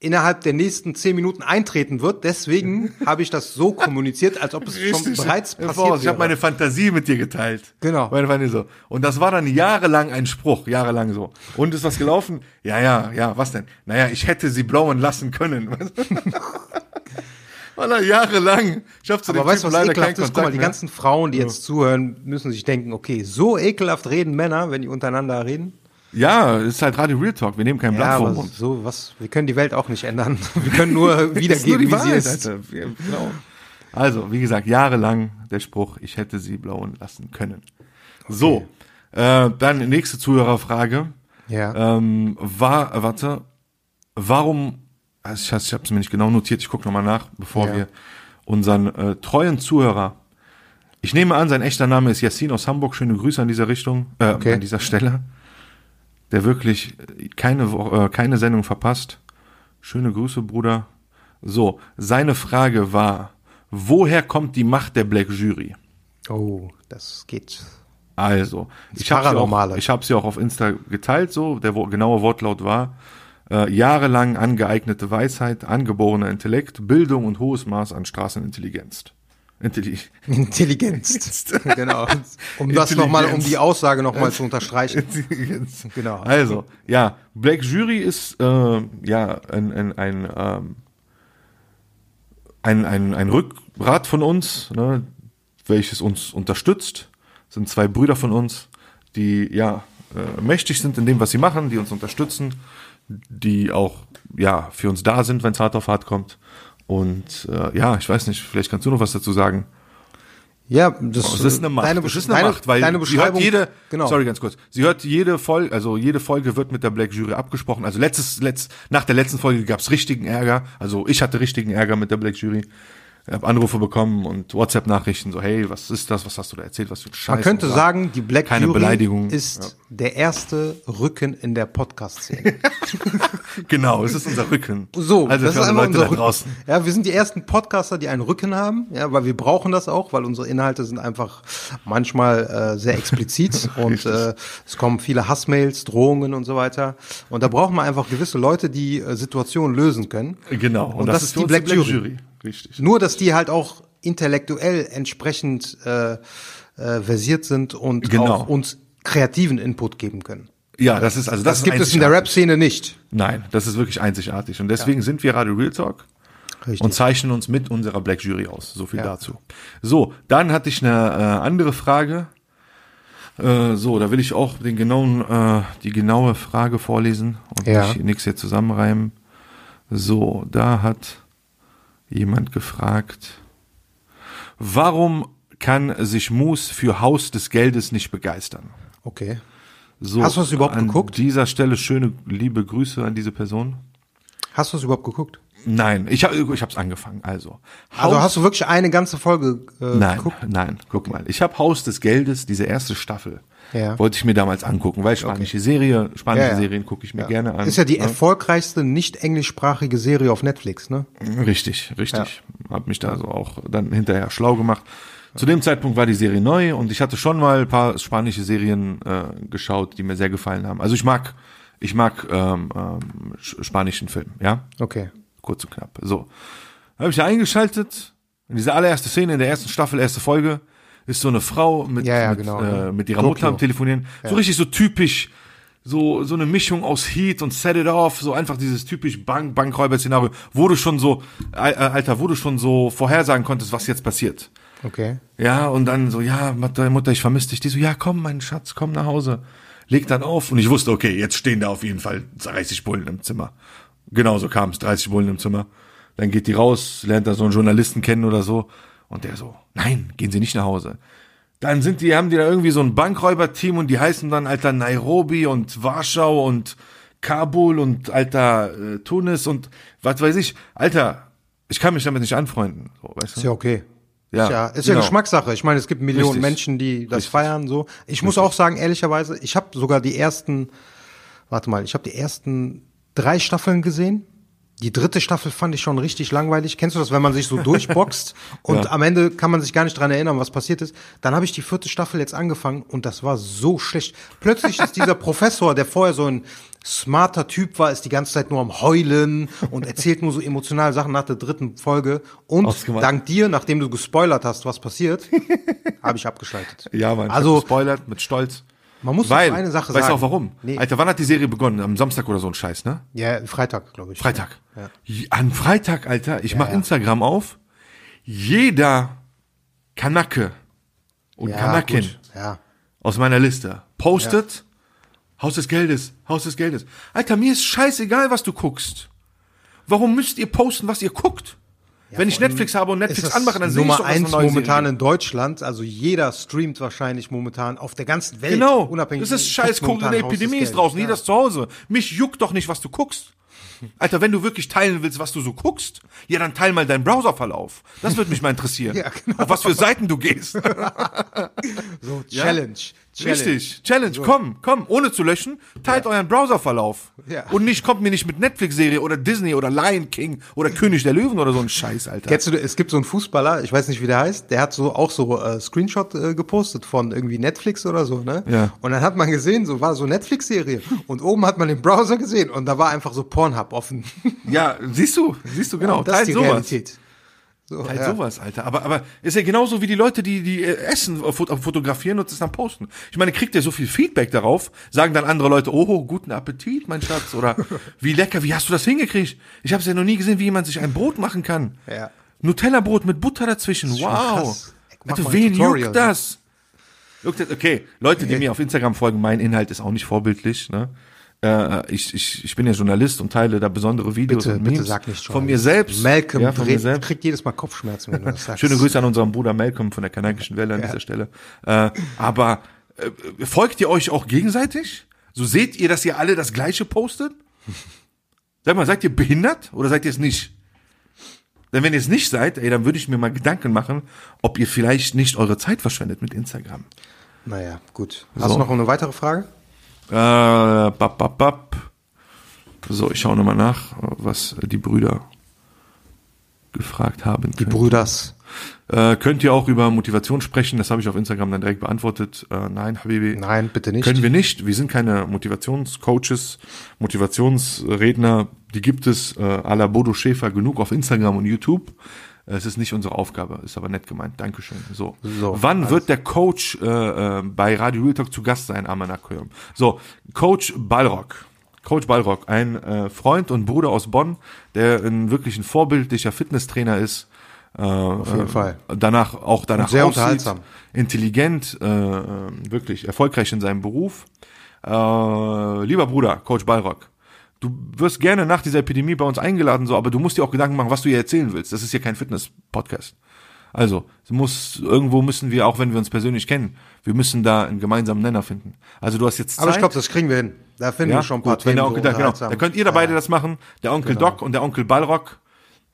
innerhalb der nächsten zehn Minuten eintreten wird. Deswegen <laughs> habe ich das so kommuniziert, als ob es schon Richtig. bereits Im passiert Voraus. Ich wäre. habe meine Fantasie mit dir geteilt. Genau. Meine Fantasie so. Und das war dann jahrelang ein Spruch, jahrelang so. Und ist was gelaufen? Ja, ja, ja, was denn? Naja, ich hätte sie blowen lassen können. <laughs> Jahrelang. Ich hab zu Aber weißt du, was leider ekelhaft ist? Guck mal, die ganzen Frauen, die jetzt zuhören, müssen sich denken, okay, so ekelhaft reden Männer, wenn die untereinander reden. Ja, ist halt Radio Real Talk. Wir nehmen kein Ja, Blatt vor so was, wir können die Welt auch nicht ändern. <laughs> Wir können nur <laughs> ist nur wiedergeben, die wie sie Wahrheit, ist. Alter. Ja, genau. Also, wie gesagt, jahrelang der Spruch, ich hätte sie blauen lassen können. So, äh, dann nächste Zuhörerfrage. Ja. Ähm, war, warte, warum, also ich, ich habe es mir nicht genau notiert, ich gucke nochmal nach, bevor Ja. wir unseren äh, treuen Zuhörer, ich nehme an, sein echter Name ist Yassin aus Hamburg, schöne Grüße an dieser Richtung, äh, Okay. an dieser Stelle, der wirklich keine, Wo- äh, keine Sendung verpasst. Schöne Grüße, Bruder. So, seine Frage war, woher kommt die Macht der Black Jury? Oh, das geht. Also, Das ich habe sie, hab sie auch auf Insta geteilt, so, der genaue Wortlaut war, äh, jahrelang angeeignete Weisheit, angeborener Intellekt, Bildung und hohes Maß an Straßenintelligenz. Intelli Intelligenz. <laughs> genau. Um das Intelligenz. nochmal, um die Aussage nochmal zu unterstreichen. Intelligenz. Genau. Also, ja, Black Jury ist äh, ja ein, ein, ein, ähm, ein, ein, ein Rückgrat von uns, ne, welches uns unterstützt. Das sind zwei Brüder von uns, die ja äh, mächtig sind in dem, was sie machen, die uns unterstützen, die auch ja für uns da sind, wenn es hart auf hart kommt. Und äh, ja, ich weiß nicht, vielleicht kannst du noch was dazu sagen. Ja, das, Es ist eine Macht. Deine, Besch- ist eine deine, Macht, weil deine sie hört jede, genau. sorry, ganz kurz. Sie hört jede Folge, also jede Folge wird mit der Black Jury abgesprochen. Also letztes, letzt, nach der letzten Folge gab's richtigen Ärger. Also ich hatte richtigen Ärger mit der Black Jury. Ich habe Anrufe bekommen und WhatsApp-Nachrichten so, hey, was ist das? Was hast du da erzählt? Was für ein Scheiß? Man könnte sagen, die Black Keine Jury Beleidigung. ist der erste Rücken in der Podcast-Szene. <laughs> Genau, es ist unser Rücken. So, also das für ist alle Leute da draußen. Ja, wir sind die ersten Podcaster, die einen Rücken haben, ja, weil wir brauchen das auch, weil unsere Inhalte sind einfach manchmal äh, sehr explizit <laughs> und äh, es kommen viele Hassmails, Drohungen und so weiter. Und da braucht man einfach gewisse Leute, die äh, Situationen lösen können. Genau. Und, das, ist die Black Black Jury. Jury. Richtig. Nur, dass die halt auch intellektuell entsprechend äh, äh, versiert sind und Genau. auch uns kreativen Input geben können. Ja, das ist also das, Das, gibt es in der. Rap-Szene nicht. Nein, das ist wirklich einzigartig. Und deswegen sind wir Radio Real Talk. Richtig. und zeichnen uns mit unserer Black Jury aus. So viel Ja. dazu. So, dann hatte ich eine äh, andere Frage. Äh, so, da will ich auch den genauen, äh, die genaue Frage vorlesen und Ja. nicht nichts hier zusammenreimen. So, da hat jemand gefragt, warum kann sich Moose für Haus des Geldes nicht begeistern? Okay. So, Hast du das überhaupt an geguckt? dieser Stelle schöne liebe Grüße an diese Person. Hast du es überhaupt geguckt? Nein, ich habe ich hab's angefangen. Also, Also Haus- hast du wirklich eine ganze Folge äh, Nein, geguckt? nein, guck mal. Ich habe Haus des Geldes, diese erste Staffel, Ja. wollte ich mir damals angucken, weil spanische Serie, spanische Ja, ja. Serien gucke ich mir gerne an. Ist ja die ne? erfolgreichste nicht englischsprachige Serie auf Netflix, ne? Richtig, richtig. Hab mich da so auch dann hinterher schlau gemacht. Zu dem Zeitpunkt war die Serie neu und ich hatte schon mal ein paar spanische Serien äh, geschaut, die mir sehr gefallen haben. Also ich mag, ich mag ähm, ähm, sch- spanischen Film, ja, Okay. kurz und knapp. So, habe ich da eingeschaltet. In dieser allererste Szene in der ersten Staffel, erste Folge, ist so eine Frau mit Ja, ja, mit, genau, äh, ja. mit ihrer Tokio. Mutter am Telefonieren. So richtig so typisch. So, so eine Mischung aus Heat und Set It Off, so einfach dieses typisch Bank, Bankräuber-Szenario, wo du schon so, äh, Alter, wo du schon so vorhersagen konntest, was jetzt passiert. Okay. Ja, und dann so, ja, Mutter, Mutter, ich vermisse dich. Die so, ja, komm, mein Schatz, komm nach Hause. Leg dann auf. Und ich wusste, okay, jetzt stehen da auf jeden Fall 30 Bullen im Zimmer. Genauso kam es, 30 Bullen im Zimmer. Dann geht die raus, lernt da so einen Journalisten kennen oder so. Und der so, nein, gehen Sie nicht nach Hause. Dann sind die, haben die da irgendwie so ein Bankräuberteam und die heißen dann, Alter, Nairobi und Warschau und Kabul und, Alter, äh, Tunis und was weiß ich. Alter, ich kann mich damit nicht anfreunden. So, weißt du? Ist ja okay. Ja, ist ja, ist ja genau. Geschmackssache. Ich meine, es gibt Millionen Richtig. Menschen, die das Richtig. feiern. So, ich muss auch sagen, ehrlicherweise, ich habe sogar die ersten, warte mal, ich habe die ersten drei Staffeln gesehen. Die dritte Staffel fand ich schon richtig langweilig. Kennst du das, wenn man sich so <laughs> durchboxt und Ja. am Ende kann man sich gar nicht dran erinnern, was passiert ist? Dann habe ich die vierte Staffel jetzt angefangen und das war so schlecht. Plötzlich ist dieser <laughs> Professor, der vorher so ein smarter Typ war, ist die ganze Zeit nur am Heulen und erzählt nur so emotionale Sachen nach der dritten Folge. Und Ausgemacht. dank dir, nachdem du gespoilert hast, was passiert, <laughs> habe ich abgeschaltet. Ja, man. Also, gespoilert mit Stolz. Man muss Weil, eine Sache weißt sagen. du auch warum? Nee. Alter, wann hat die Serie begonnen? Am Samstag oder so ein Scheiß, ne? ja, Freitag, glaube ich. Freitag. Ja. An Freitag, Alter, ich mach ja. Instagram auf. Jeder Kanake und Ja, Kanakin gut. Ja. aus meiner Liste postet Haus des Geldes, Haus des Geldes. Alter, mir ist scheißegal, was du guckst. Warum müsst ihr posten, was ihr guckt? Wenn ich Netflix habe und Netflix anmache, dann sehe ich Nummer eins momentan Serie in Deutschland. Also jeder streamt wahrscheinlich momentan auf der ganzen Welt. Genau. Unabhängig. das ist scheiß, guckt momentan eine Haus des Epidemie ist draußen, Ja. jeder ist zu Hause. Mich juckt doch nicht, was du guckst. Alter, wenn du wirklich teilen willst, was du so guckst, ja, dann teil mal deinen Browserverlauf. Das würde mich mal interessieren. <laughs> Ja, genau. Auf was für Seiten du gehst. <laughs> So, Ja? Challenge. Challenge. Richtig. Challenge. Komm, komm, ohne zu löschen, teilt euren Browserverlauf. Ja. Und nicht, kommt mir nicht mit Netflix-Serie oder Disney oder Lion King oder König der Löwen oder so ein Scheiß, Alter. Kennst du, es gibt so einen Fußballer, ich weiß nicht, wie der heißt, der hat so auch so äh, Screenshot äh, gepostet von irgendwie Netflix oder so, ne? Ja. Und dann hat man gesehen, so war so Netflix-Serie. Und oben hat man den Browser gesehen und da war einfach so Pornhub offen. <laughs> Ja, siehst du, siehst du, genau. das ist die sowas. Realität. So, Halt ja. sowas, Alter. Aber, aber ist ja genauso wie die Leute, die, die äh, Essen fot- fotografieren und das dann posten. Ich meine, kriegt ihr so viel Feedback darauf? Sagen dann andere Leute, oh, guten Appetit, mein Schatz. Oder <laughs> wie lecker, wie hast du das hingekriegt? Ich habe es ja noch nie gesehen, wie jemand sich ein Brot machen kann. Ja. Nutella-Brot mit Butter dazwischen. Wow. Alter, wen Tutorial, juckt das? Juckt das? Okay, Leute, die mir auf Instagram folgen, mein Inhalt ist auch nicht vorbildlich. Ne? Äh, ich, ich, ich bin ja Journalist und teile da besondere Videos Bitte, und bitte Memes sag nicht von mir selbst. Malcolm ja, von mir selbst. kriegt jedes Mal Kopfschmerzen, wenn du das sagst. Schöne Grüße an unseren Bruder Malcolm von der kanadischen Welle an dieser Stelle. Äh, aber äh, folgt ihr euch auch gegenseitig? So seht ihr, dass ihr alle das Gleiche postet? Sag mal, seid ihr behindert oder seid ihr es nicht? Denn wenn ihr es nicht seid, ey, dann würde ich mir mal Gedanken machen, ob ihr vielleicht nicht eure Zeit verschwendet mit Instagram. Naja, gut. Hast So. du noch eine weitere Frage? Äh, bap, bap, bap. So, ich schaue nochmal nach, was die Brüder gefragt haben. Die Brüders. Äh, könnt ihr auch über Motivation sprechen? Das habe ich auf Instagram dann direkt beantwortet. Äh, nein, Habibi. Nein, bitte nicht. Können wir nicht. Wir sind keine Motivationscoaches, Motivationsredner. Die gibt es äh, à la Bodo Schäfer genug auf Instagram und YouTube. Äh, Es ist nicht unsere Aufgabe, ist aber nett gemeint. Dankeschön. So. So, Wann wird der Coach äh, äh, bei Radio Real Talk zu Gast sein, Amanaköm? So, Coach Ballrock. Coach Ballrock, ein äh, Freund und Bruder aus Bonn, der ein wirklich ein vorbildlicher Fitnesstrainer ist. Äh, auf jeden Fall. Danach auch danach Und sehr aussieht, unterhaltsam. intelligent, äh, äh, wirklich erfolgreich in seinem Beruf. Äh, lieber Bruder, Coach Ballrock, du wirst gerne nach dieser Epidemie bei uns eingeladen, so, aber du musst dir auch Gedanken machen, was du hier erzählen willst. Das ist hier kein Fitness-Podcast. Also, muss, irgendwo müssen wir, auch wenn wir uns persönlich kennen, Wir müssen da einen gemeinsamen Nenner finden. Also du hast jetzt Zeit. Aber ich glaube, das kriegen wir hin. Da finden wir schon ein paar gut, wenn der Themen Onkel, so da, genau, da könnt ihr da beide Ja. das machen. Der Onkel Genau. Doc und der Onkel Ballrock,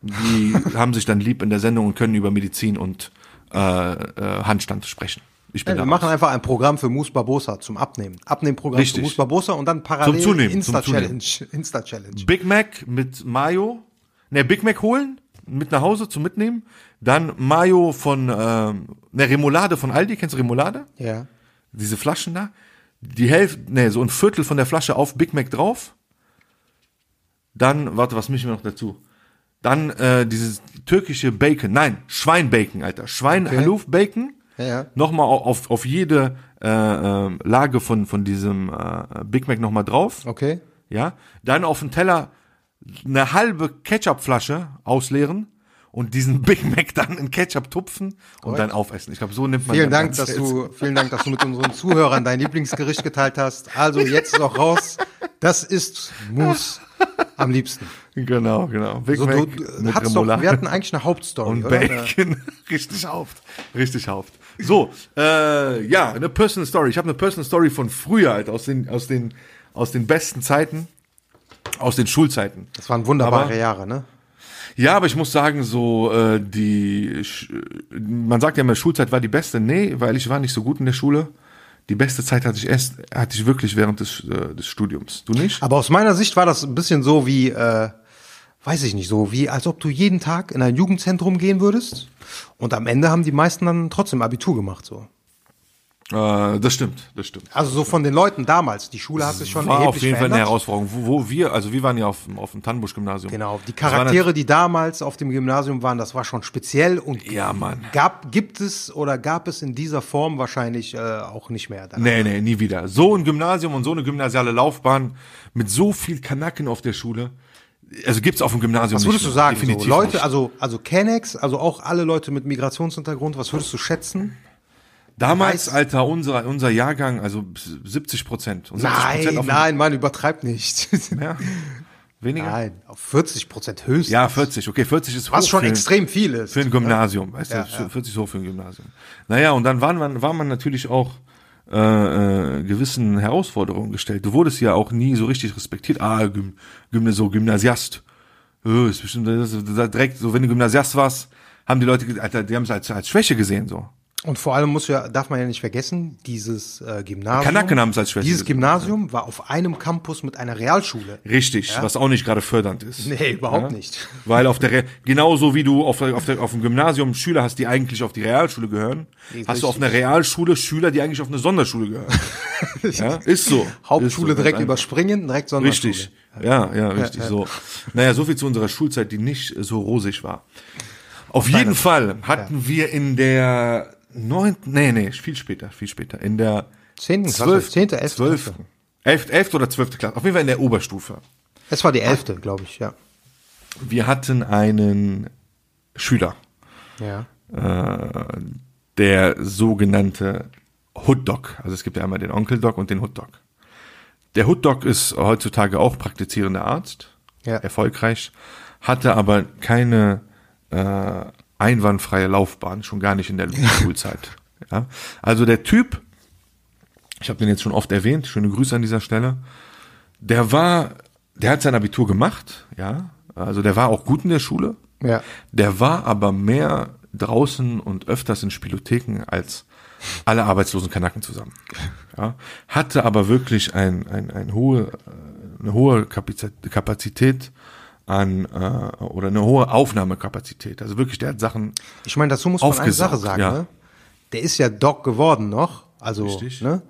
die <laughs> haben sich dann lieb in der Sendung und können über Medizin und äh, äh, Handstand sprechen. Ich bin Ja, wir machen einfach ein Programm für Mus Barbosa zum Abnehmen. Abnehmprogramm Richtig. für Mus Barbosa und dann parallel Zum Zunehmen, zum Insta-Challenge. <laughs> Insta-Challenge. Big Mac mit Mayo. Ne, Big Mac holen, mit nach Hause zum Mitnehmen. Dann Mayo von, ähm, ne, Remoulade von Aldi. Kennst du Remoulade? Ja. Diese Flaschen da. Die Hälfte, ne, so ein Viertel von der Flasche auf Big Mac drauf. Dann, warte, was mischen wir noch dazu? Dann äh, dieses türkische Bacon. Nein, Schweinbacon, Alter. Schwein Okay. Haluf Bacon. Ja. Nochmal auf, auf jede äh, äh, Lage von, von diesem äh, Big Mac nochmal drauf. Okay. Ja. Dann auf den Teller eine halbe Ketchupflasche ausleeren und diesen <laughs> Big Mac dann in Ketchup tupfen und dann aufessen. Ich glaube, so nimmt man Vielen Dank, dass du, <laughs> vielen Dank, dass du mit unseren Zuhörern dein Lieblingsgericht geteilt hast. Also jetzt ist auch raus. Das ist Mus am liebsten. Genau, genau. Big So, Mac du mit doch, wir hatten eigentlich eine <laughs> Hauptstory, und oder? Bacon. Richtig hauft. Richtig hauft. So, äh, ja, eine Personal Story. Ich habe eine Personal Story von früher, halt, aus den, aus den, aus den besten Zeiten, aus den Schulzeiten. Das waren wunderbare Aber- Jahre, ne? Ja, aber ich muss sagen, so äh, die, man sagt ja immer, Schulzeit war die beste. Nee, weil ich war nicht so gut in der Schule. Die beste Zeit hatte ich erst, hatte ich wirklich während des, äh, des Studiums. Du nicht? Aber aus meiner Sicht war das ein bisschen so wie, äh, weiß ich nicht, so wie, als ob du jeden Tag in ein Jugendzentrum gehen würdest. Und am Ende haben die meisten dann trotzdem Abitur gemacht, so. Äh, das stimmt, das stimmt. Also so von den Leuten damals. Die Schule hat sich schon war erheblich auf jeden Fall eine verändert. Herausforderung, wo, wo wir, also wir waren ja auf, dem- auf dem Tannenbusch-Gymnasium. Genau, die Charaktere, die damals auf dem Gymnasium waren, das war schon speziell und Ja, Mann. gab, gibt es oder gab es in dieser Form wahrscheinlich äh, auch nicht mehr. Danach. Nee, nee, nie wieder. So ein Gymnasium und so eine gymnasiale Laufbahn mit so viel Kanaken auf der Schule. Also gibt's auf dem Gymnasium Was würdest nicht du sagen? So, Definitiv Leute, nicht. also, also Kennex, also auch alle Leute mit Migrationshintergrund, was würdest du schätzen? Damals, weiß- Alter, unser, unser Jahrgang, also 70 Prozent. Und 70 Nein, nein, Mann, übertreib nicht. <laughs> Ja. Weniger? Nein, auf 40 Prozent höchstens. Ja, 40. Okay, 40 ist hoch Was schon für, extrem viel ist. für ein Gymnasium. Weißt Ja, du, ja. 40 ist hoch für ein Gymnasium. Naja, und dann war man, war man natürlich auch äh, äh, gewissen Herausforderungen gestellt. Du wurdest ja auch nie so richtig respektiert. Ah, Gym, Gymna so Gymnasiast. Oh, ist bestimmt das ist direkt so, wenn du Gymnasiast warst, haben die Leute, Alter, die haben es als, als Schwäche gesehen so. Und vor allem muss ja, darf man ja nicht vergessen, dieses äh, Gymnasium. Kanaken haben es als Schwäche Dieses. Gymnasium war auf einem Campus mit einer Realschule. Richtig, was auch nicht gerade fördernd ist. Nee, überhaupt nicht. <laughs> Weil auf der Re genauso wie du auf, auf, der, auf dem Gymnasium Schüler hast, die eigentlich auf die Realschule gehören, hast du auf einer Realschule Schüler, die eigentlich auf eine Sonderschule gehören. <laughs> ja, ist so. Hauptschule ist so, direkt überspringen, direkt Sonderschule. Richtig. Ja, ja, richtig so. Naja, so viel zu unserer Schulzeit, die nicht so rosig war. Auf jeden Fall hatten wir in der neunten, nee, nee, viel später, viel später, in der Zehnten Klasse, zehnte, elfte, elfte oder zwölfte Klasse, auf jeden Fall in der Oberstufe. Es war die elfte, glaube ich, ja. Wir hatten einen Schüler, Ja. äh, der sogenannte Hood Dog. Also es gibt ja einmal den Onkel Dog und den Hood Dog. Der Hood Dog ist heutzutage auch praktizierender Arzt, Ja. erfolgreich, hatte aber keine äh, einwandfreie Laufbahn, schon gar nicht in der Schulzeit. Ja? Also der Typ, ich habe den jetzt schon oft erwähnt, schöne Grüße an dieser Stelle, der war, der hat sein Abitur gemacht, ja, also der war auch gut in der Schule, Ja. der war aber mehr draußen und öfters in Spielotheken als alle arbeitslosen Kanaken zusammen. Ja, hatte aber wirklich ein, ein, ein hohe, äh, eine hohe Kapazität- Kapazität an äh, oder eine hohe Aufnahmekapazität. Also wirklich, der hat Sachen. Ich meine, dazu muss man eine Aufgesaugt, Sache sagen, ja. ne? Der ist ja Doc geworden noch, also, Richtig. ne?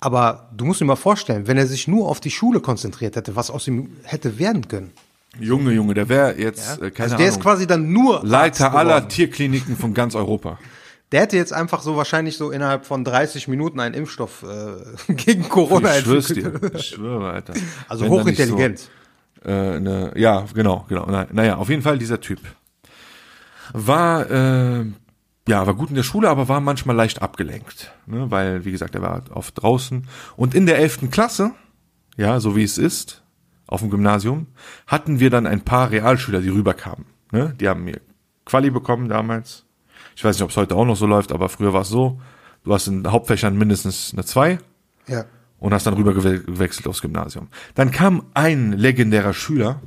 Aber du musst dir mal vorstellen, wenn er sich nur auf die Schule konzentriert hätte, was aus ihm hätte werden können. Junge, Junge, der wäre jetzt äh, keine also der ist Ahnung, quasi dann nur Leiter aller. Tierkliniken von ganz Europa. Der hätte jetzt einfach so wahrscheinlich so innerhalb von 30 Minuten einen Impfstoff äh, <laughs> gegen Corona Ich schwör's entwickelt. dir. Ich schwöre, Alter. Also Wenn hochintelligent. So, äh, ja, genau, genau. Na- Naja, auf jeden Fall dieser Typ. War, äh, ja, war gut in der Schule, aber war manchmal leicht abgelenkt. Ne? Weil, wie gesagt, er war oft draußen. Und in der elften Klasse, ja, so wie es ist, auf dem Gymnasium, hatten wir dann ein paar Realschüler, die rüberkamen. Ne? Die haben mir Quali bekommen damals. Ich weiß nicht, ob es heute auch noch so läuft, aber früher war es so. Du hast in Hauptfächern mindestens eine 2 Ja. Und hast dann rüber gewe- gewechselt aufs Gymnasium. Dann kam ein legendärer Schüler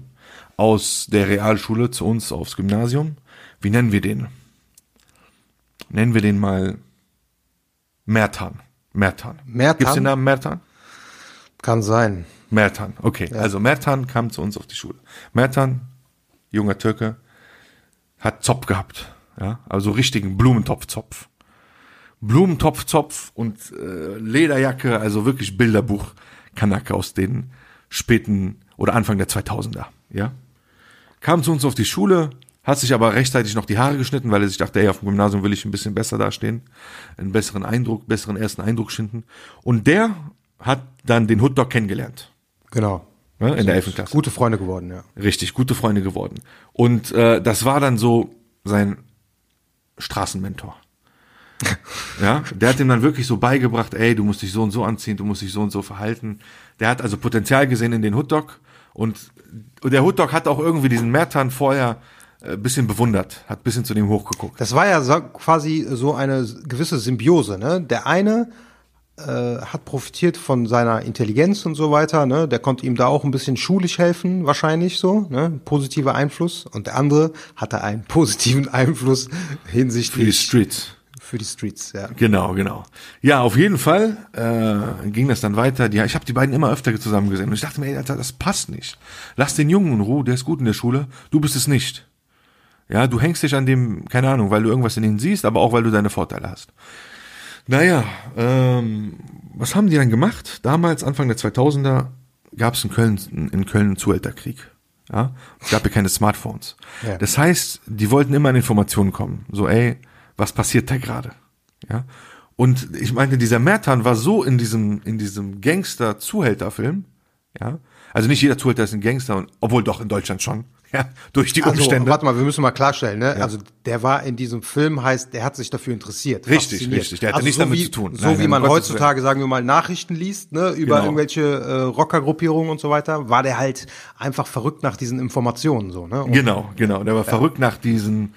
aus der Realschule zu uns aufs Gymnasium. Wie nennen wir den? Nennen wir den mal Mertan. Mertan. Mertan? Gibt's den Namen Mertan? Kann sein. Mertan, okay. Also Mertan kam zu uns auf die Schule. Mertan, junger Türke, hat Zopf gehabt. Ja, also richtigen Blumentopfzopf. Blumentopfzopf und äh, Lederjacke, also wirklich Bilderbuch Kanake aus den späten oder Anfang der 2000er, ja. Kam zu uns auf die Schule, hat sich aber rechtzeitig noch die Haare geschnitten, weil er sich dachte, ey, auf dem Gymnasium will ich ein bisschen besser dastehen, einen besseren Eindruck, besseren ersten Eindruck schinden. Und der hat dann den Hotdog kennengelernt, Genau. ne, in der 11. Klasse. Gute Freunde geworden, ja. Richtig, gute Freunde geworden. Und äh, das war dann so sein Straßenmentor. Ja, der hat ihm dann wirklich so beigebracht, ey, du musst dich so und so anziehen, du musst dich so und so verhalten. Der hat also Potenzial gesehen in den Hotdog und der Hotdog hat auch irgendwie diesen Mertan vorher äh, bisschen bewundert, hat bisschen zu dem hochgeguckt. Das war ja so, quasi so eine gewisse Symbiose, ne? Der eine äh, hat profitiert von seiner Intelligenz und so weiter, ne? Der konnte ihm da auch ein bisschen schulisch helfen, wahrscheinlich so, ne? Positiver Einfluss. Und der andere hatte einen positiven Einfluss Für die hinsichtlich Streets. Für die Streets, ja. Genau, genau. Ja, auf jeden Fall äh, ging das dann weiter. Die, ich habe die beiden immer öfter zusammen gesehen und ich dachte mir, ey, Alter, das passt nicht. Lass den Jungen in Ruhe, der ist gut in der Schule, du bist es nicht. Ja, du hängst dich an dem, keine Ahnung, weil du irgendwas in ihnen siehst, aber auch weil du deine Vorteile hast. Naja, ähm, was haben die dann gemacht? Damals, Anfang der 2000er, gab es in Köln, in Köln einen Zuhälterkrieg. Ja, es gab ja keine Smartphones. Ja. Das heißt, die wollten immer an Informationen kommen. So, ey, was passiert da gerade? Ja. Und ich meinte, dieser Mertan war so in diesem, in diesem Gangster-Zuhälter-Film, ja. Also nicht jeder Zuhälter ist ein Gangster, und, obwohl doch in Deutschland schon, <laughs> ja, durch die Also, Umstände. warte mal, wir müssen mal klarstellen, ne? Also, der war in diesem Film, heißt, der hat sich dafür interessiert. Richtig, fasziniert. richtig. Der hatte also nichts so damit wie, zu tun. So Nein, wie nein, man heutzutage, sagen wir mal, Nachrichten liest, ne? Über Genau. irgendwelche äh, Rockergruppierungen und so weiter, war der halt einfach verrückt nach diesen Informationen, so, ne? Und Genau, genau. Der war verrückt nach diesen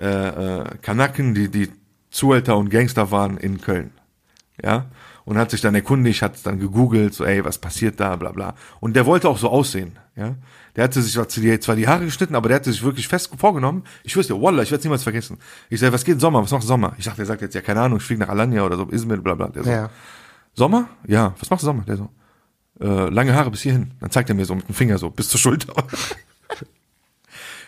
äh, äh, Kanaken, die die Zuhälter und Gangster waren in Köln. Ja. Und hat sich dann erkundigt, hat dann gegoogelt, so, ey, was passiert da, bla bla. Und der wollte auch so aussehen, ja. Der hatte sich zwar die, Haare geschnitten, aber der hatte sich wirklich fest vorgenommen. Ich wüsste, Wallah, ich werde es niemals vergessen. Ich sage, was geht in Sommer? Was macht Sommer? Ich dachte, der sagt jetzt, ja, keine Ahnung, ich fliege nach Alanya oder so, Izmir, bla bla. Der so, Ja. Sommer? Ja. Was machst du Sommer? Der so, äh, lange Haare bis hierhin. Dann zeigt er mir so mit dem Finger so, bis zur Schulter. <laughs>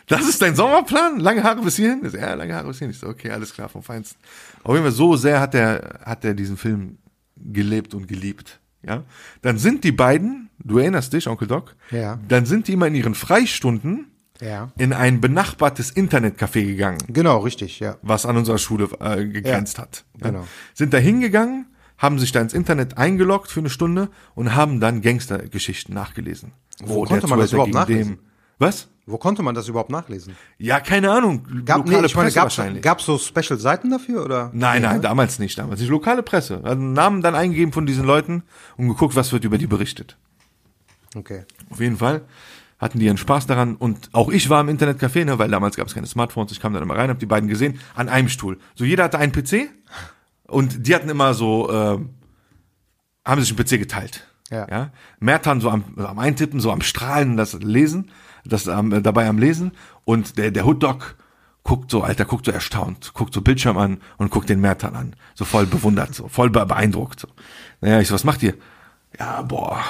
Das ist dein Sommerplan? Lange Haare bis hierhin? Ja, lange Haare bis hierhin. Ich so, okay, alles klar, vom Feinsten. Auf jeden Fall, so sehr hat er, hat er diesen Film gelebt und geliebt. Ja. Dann sind die beiden, du erinnerst dich, Onkel Doc? Ja. Dann sind die immer in ihren Freistunden Ja. in ein benachbartes Internetcafé gegangen Genau, richtig, ja. was an unserer Schule äh, gegrenzt Ja, hat. Ja. genau. Sind da hingegangen, haben sich da ins Internet eingeloggt für eine Stunde und haben dann Gangstergeschichten nachgelesen. Wo der konnte man das überhaupt nachlesen? Was? Wo konnte man das überhaupt nachlesen? Ja, keine Ahnung. Gab, Lokale nee, ich meine, Presse gab's, wahrscheinlich. gab's so Special-Seiten dafür, oder? Nein, nein, ne? damals nicht, damals nicht. Lokale Presse. Also Namen dann eingegeben von diesen Leuten und geguckt, was wird über die berichtet. Okay. Auf jeden Fall hatten die ihren Spaß daran und auch ich war im Internetcafé, ne, weil damals gab es keine Smartphones, ich kam dann immer rein, hab die beiden gesehen, an einem Stuhl. So jeder hatte einen PC und die hatten immer so, äh, haben sich einen PC geteilt. Ja. ja? Mertan so am, am Eintippen, so am Strahlen, das Lesen, das am, äh, dabei am Lesen und der, der Hotdog guckt so, Alter, guckt so erstaunt, guckt so Bildschirm an und guckt den Mertan an. So voll bewundert, so voll be- beeindruckt. So. Naja, ich so, was macht ihr? Ja, boah,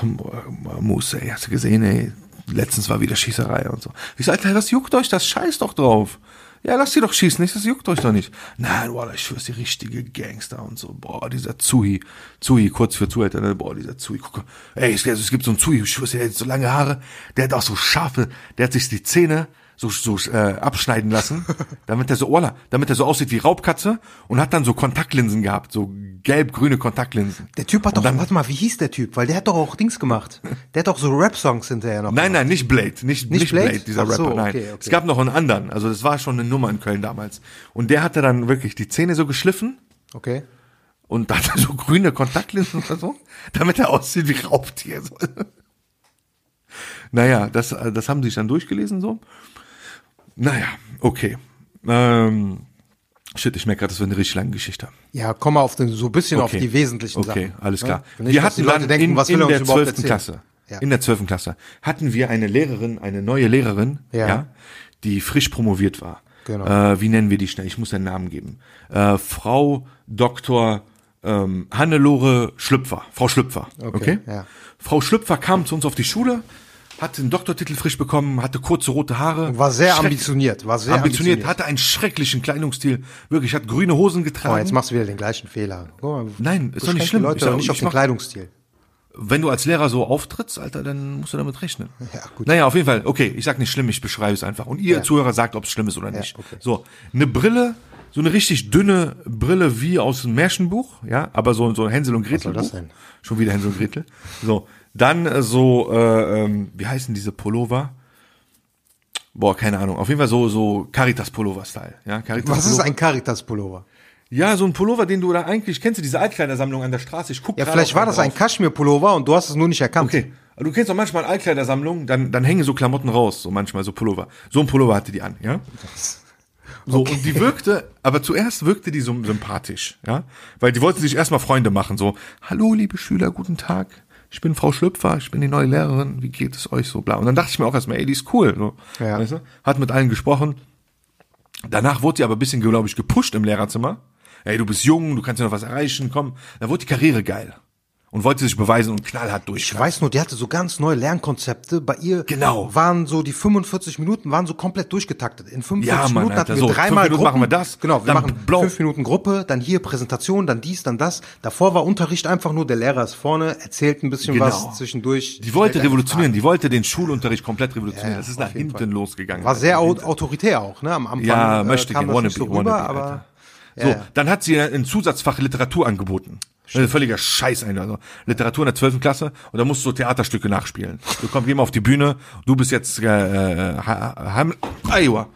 Musse, ey, hast du gesehen, ey, letztens war wieder Schießerei und so. Ich so, Alter, was juckt euch das? Scheiß doch drauf. Ja, lasst sie doch schießen, nicht, das juckt euch doch nicht. Nein, boah, ich schwör's, die richtige Gangster und so. Boah, dieser Zuhi, Zuhi, kurz für Zuhälter, ne? Boah, dieser Zuhi, guck mal. Ey, es, es gibt so einen Zuhi, ich schwör's, der hat so lange Haare, der hat auch so scharfe, der hat sich die Zähne so, so äh, abschneiden lassen, <laughs> damit er so, Ola, damit er so aussieht wie Raubkatze und hat dann so Kontaktlinsen gehabt, so gelb-grüne Kontaktlinsen. Der Typ hat Und doch, dann- warte mal, wie hieß der Typ? Weil der hat doch auch Dings gemacht. Der hat doch so Rap-Songs hinterher noch. Nein, nein, nicht Blade, nicht, nicht, Blade? Blade? dieser so, Rapper, nein. okay, okay. Es gab noch einen anderen, also das war schon eine Nummer in Köln damals. Und der hatte dann wirklich die Zähne so geschliffen Okay. und hatte <laughs> so grüne Kontaktlinsen oder so, damit er aussieht wie Raubtier. So. <laughs> Naja, das, äh, das haben sie sich dann durchgelesen so. Naja, okay. Ähm, Shit, ich merke gerade, das wird eine richtig lange Geschichte. Ja, komm mal auf den, so ein bisschen Okay. auf die wesentlichen Sachen. Okay, alles klar. Ja? Nicht, wir hatten Leute dann denken, in, was will in er der überhaupt 12. erzählen? Klasse, Ja. in der 12. Klasse, hatten wir eine Lehrerin, eine neue Lehrerin, Ja. ja, die frisch promoviert war. Genau. Äh, wie nennen wir die schnell? Ich muss einen Namen geben. Äh, Frau Dr. Ähm, Hannelore Schlüpfer. Frau Schlüpfer. Okay. ja. Frau Schlüpfer kam zu uns auf die Schule, hatte einen Doktortitel frisch bekommen, hatte kurze rote Haare. War sehr ambitioniert, war sehr ambitioniert, ambitioniert. hatte einen schrecklichen Kleidungsstil. Wirklich, hat grüne Hosen Oh, getragen. jetzt machst du wieder den gleichen Fehler. Mal, Nein, ist doch nicht schlimm. Leute Ich sag, nicht auf ich den mach- Kleidungsstil. Wenn du als Lehrer so auftrittst, Alter, dann musst du damit rechnen. <laughs> Ja, gut. Naja, auf jeden Fall. Okay, ich sag nicht schlimm, ich beschreibe es einfach. Und ihr Ja. Zuhörer sagt, ob es schlimm ist oder Ja, nicht. okay. So, eine Brille, so eine richtig dünne Brille wie aus einem Märchenbuch, ja, aber so, so ein Hänsel und Gretel. soll das sein? Schon wieder Hänsel und Gretel. So, dann äh, so, äh, ähm, wie heißen diese Pullover? Boah, keine Ahnung. Auf jeden Fall so, so Caritas-Pullover-Style. Ja, Caritas Was ist ein Caritas-Pullover? Ja, so ein Pullover, den du da eigentlich, kennst du diese Altkleidersammlung an der Straße? Ich guck Ja, vielleicht war das ein drauf. Kaschmir-Pullover und du hast es nur nicht erkannt. Okay. Du kennst doch manchmal Altkleidersammlungen, dann, dann hängen so Klamotten raus, so manchmal so Pullover. So ein Pullover hatte die an, ja? So, und die wirkte, aber zuerst wirkte die so sympathisch, ja? Weil die wollten sich erstmal Freunde machen, so, hallo, liebe Schüler, guten Tag. Ich bin Frau Schlüpfer, ich bin die neue Lehrerin, wie geht es euch so, bla. Und dann dachte ich mir auch erstmal, ey, die ist cool, so. Ja. Weißt du? Hat mit allen gesprochen. Danach wurde sie aber ein bisschen, glaube ich, gepusht im Lehrerzimmer. Ey, du bist jung, du kannst ja noch was erreichen, komm. Da wurde die Karriere geil. Und wollte sich beweisen und knallhart durch. Ich weiß nur, die hatte so ganz neue Lernkonzepte. Bei ihr Genau. waren so die 45 Minuten waren so komplett durchgetaktet. In 45 Ja, Mann, Minuten Alter, hatten wir so, dreimal fünf Minuten Gruppen. machen wir das, Genau, wir machen blau. fünf Minuten Gruppe, dann hier Präsentation, dann dies, dann das. Davor war Unterricht einfach nur, der Lehrer ist vorne, erzählt ein bisschen Genau. was zwischendurch. Die wollte revolutionieren, die wollte den Schulunterricht komplett revolutionieren. Ja, das ist nach hinten Fall. losgegangen. War sehr Alter. au autoritär auch, ne? Am Anfang Ja, äh, möchte kam das nicht wannabe, so rüber, wannabe, aber Alter. ja, So, ja. dann hat sie ein Zusatzfach Literatur angeboten. Das ist völliger Scheiß, Alter. Also Literatur in der 12. Klasse und da musst du so Theaterstücke nachspielen. Du kommst, mal auf die Bühne, du bist jetzt äh, äh, Ha- Ham. Wallah,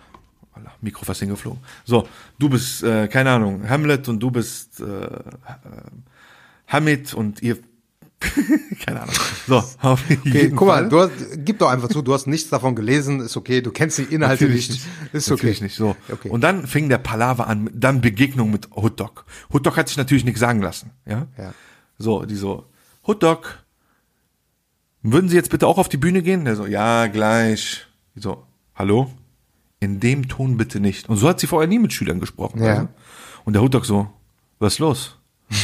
Mikro fast hingeflogen. So, du bist, äh, keine Ahnung, Hamlet und du bist äh, äh, Hamid und ihr <laughs> keine Ahnung. So, <laughs> auf Okay, jeden guck Fall. mal, du hast, gib doch einfach zu, du hast nichts davon gelesen, ist okay, du kennst die Inhalte Natürlich nicht, ist Natürlich okay. nicht so. Okay. Und dann fing der Palaver an, dann Begegnung mit Hotdog. Hotdog hat sich natürlich nichts sagen lassen. Ja? Ja. So, die so, Hotdog, würden Sie jetzt bitte auch auf die Bühne gehen? Der so, ja, gleich. Die so, hallo? In dem Ton bitte nicht. Und so hat sie vorher nie mit Schülern gesprochen. Ja. Also. Und der Hotdog so, was ist los? <laughs>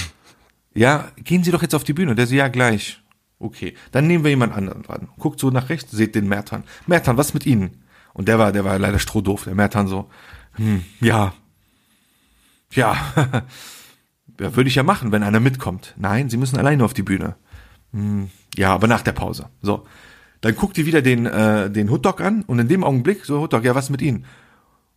ja, gehen Sie doch jetzt auf die Bühne. Der so, ja, gleich. Okay, dann nehmen wir jemand anderen dran. Guckt so nach rechts, seht den Mertan. Mertan, was mit Ihnen? Und der war, der war leider strohdoof. Der Mertan so, hm, ja, ja, <laughs> ja, würde ich ja machen, wenn einer mitkommt. Nein, Sie müssen alleine auf die Bühne. Hm, ja, aber nach der Pause. So, dann guckt die wieder den, äh, den Hotdog an und in dem Augenblick so Hotdog, ja, was mit Ihnen?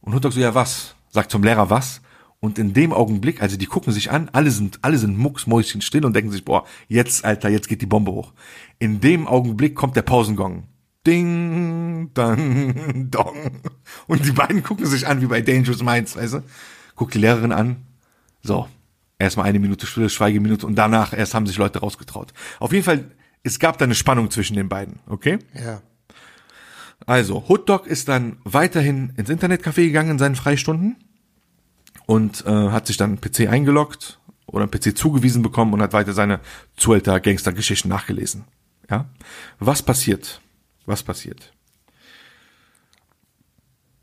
Und Hotdog so, ja, was? Sagt zum Lehrer was? Und in dem Augenblick, also die gucken sich an, alle sind, alle sind mucksmäuschen still und denken sich, boah, jetzt, Alter, jetzt geht die Bombe hoch. In dem Augenblick kommt der Pausengong. Ding, dang, <laughs> dong. Und die beiden gucken sich an, wie bei Dangerous Minds, weißt du? Guckt die Lehrerin an. So. Erstmal eine Minute Stille, Schweigeminute und danach erst haben sich Leute rausgetraut. Auf jeden Fall, es gab da eine Spannung zwischen den beiden, okay? Ja. Also, Hotdog ist dann weiterhin ins Internetcafé gegangen in seinen Freistunden und äh, hat sich dann einen PC eingeloggt oder einen PC zugewiesen bekommen und hat weiter seine Zuhälter Gangster-Geschichten nachgelesen. Ja? Was passiert? Was passiert?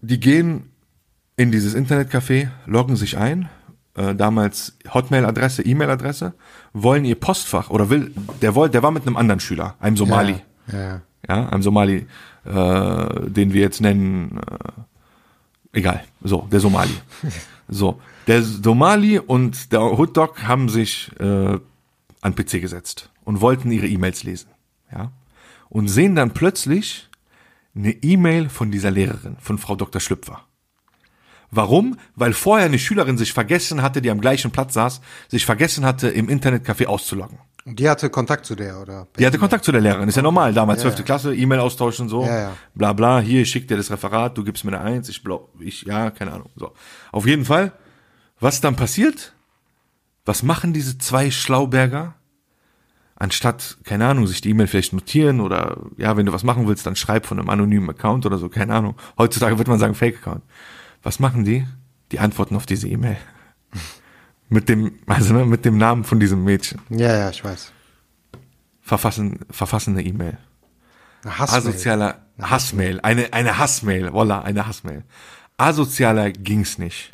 Die gehen in dieses Internetcafé, loggen sich ein, äh, damals Hotmail-Adresse, E-Mail-Adresse, wollen ihr Postfach oder will, der wollte, der war mit einem anderen Schüler, einem Somali Ja. ja. ja, einem Somali, äh, den wir jetzt nennen, äh, egal, so, der Somali. <laughs> so, der Somali und der Hotdog haben sich äh, an PC gesetzt und wollten ihre E-Mails lesen, ja, und sehen dann plötzlich eine E-Mail von dieser Lehrerin, von Frau Dr. Schlüpfer. Warum? Weil vorher eine Schülerin sich vergessen hatte, die am gleichen Platz saß, sich vergessen hatte, im Internetcafé auszuloggen. Die hatte Kontakt zu der, oder? Die hatte Kontakt zu der Lehrerin, ist ja normal, damals Ja, 12. ja. Klasse, E-Mail austauschen, so, Ja, ja. bla bla, hier, ich schick dir das Referat, du gibst mir eine Eins, ich blau, ich, ja, keine Ahnung, so. Auf jeden Fall, was dann passiert, was machen diese zwei Schlauberger? Anstatt, keine Ahnung, sich die E-Mail vielleicht notieren oder, ja, wenn du was machen willst, dann schreib von einem anonymen Account oder so, keine Ahnung. Heutzutage wird man sagen Fake-Account. Was machen die? die Antworten auf diese E-Mail. Mit dem, also ne, mit dem Namen von diesem Mädchen. Ja, ja, ich weiß. Verfassen, verfassen eine E-Mail. Eine Hassmail. Asozialer Hassmail. Eine, eine Hassmail. Voila, eine Hassmail. Asozialer ging's nicht.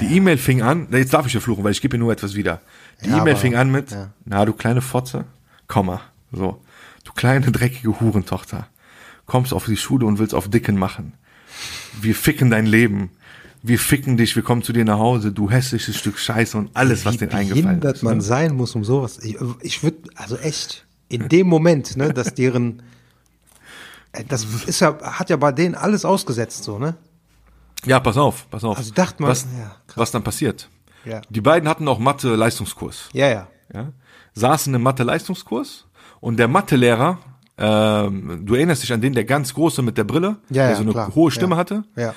Die E-Mail fing an, jetzt darf ich ja fluchen, weil ich gebe dir nur etwas wieder. Die Ja, E-Mail fing an mit, ja. na du kleine Fotze, komm mal, so. Du kleine dreckige Hurentochter, kommst auf die Schule und willst auf Dicken machen. Wir ficken dein Leben. Wir ficken dich, wir kommen zu dir nach Hause, du hässliches Stück Scheiße und alles, was Wie denen eingefallen ist. man ne? sein muss, um sowas. Ich, ich würde, also echt, in dem Moment, ne, dass deren, äh, das ist ja, hat ja bei denen alles ausgesetzt, so, ne? Ja, pass auf, pass auf. Also dachte man- was, ja, was dann passiert. Ja. Die beiden hatten auch Mathe-Leistungskurs. Ja, ja. ja, saßen im Mathe-Leistungskurs und der Mathelehrer, ähm, du erinnerst dich an den, der ganz große mit der Brille, Ja, der so eine klar. hohe Stimme hatte, Ja.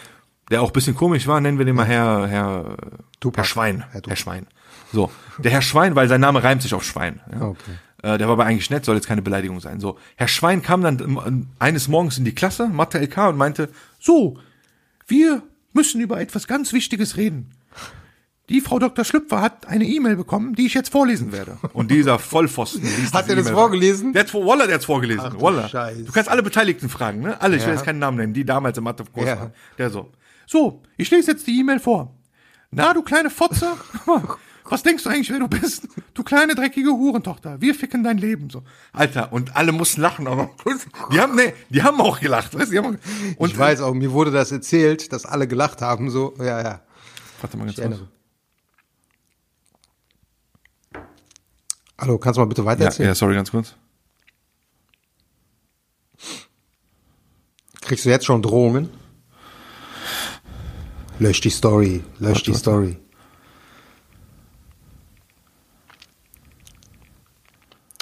Der auch ein bisschen komisch war, nennen wir den mal Herr, Herr, Tupac. Herr Schwein. Herr Herr. Schwein. So, der Herr Schwein, weil sein Name reimt sich auf Schwein. Ja. Okay. Äh, der war aber eigentlich nett, soll jetzt keine Beleidigung sein. So, Herr Schwein kam dann ähm, eines Morgens in die Klasse, Mathe LK, und meinte, so, wir müssen über etwas ganz Wichtiges reden. Die Frau Dr. Schlüpfer hat eine E-Mail bekommen, die ich jetzt vorlesen werde. Und dieser Vollpfosten liest Hat er das vorgelesen? Der hat, Wallah, der hat's vorgelesen. Ach du. Scheiße. Du kannst alle Beteiligten fragen, ne? Alle, ich will jetzt keinen Namen nennen, die damals im Mathekurs Ja. waren. Der so. So, ich lese jetzt die E-Mail vor. Na, du kleine Fotze, <laughs> was denkst du eigentlich, wer du bist? Du kleine dreckige Hurentochter, wir ficken dein Leben so. Alter, und alle mussten lachen, aber die haben nee, die haben auch gelacht, weißt du? Und ich weiß auch, mir wurde das erzählt, dass alle gelacht haben, so, ja, ja. Warte mal ganz kurz. Hallo, kannst du mal bitte weiter Ja, ja, sorry, ganz kurz. Kriegst du jetzt schon Drohungen? Lösch die Story, lösch Warte, die warte. Story.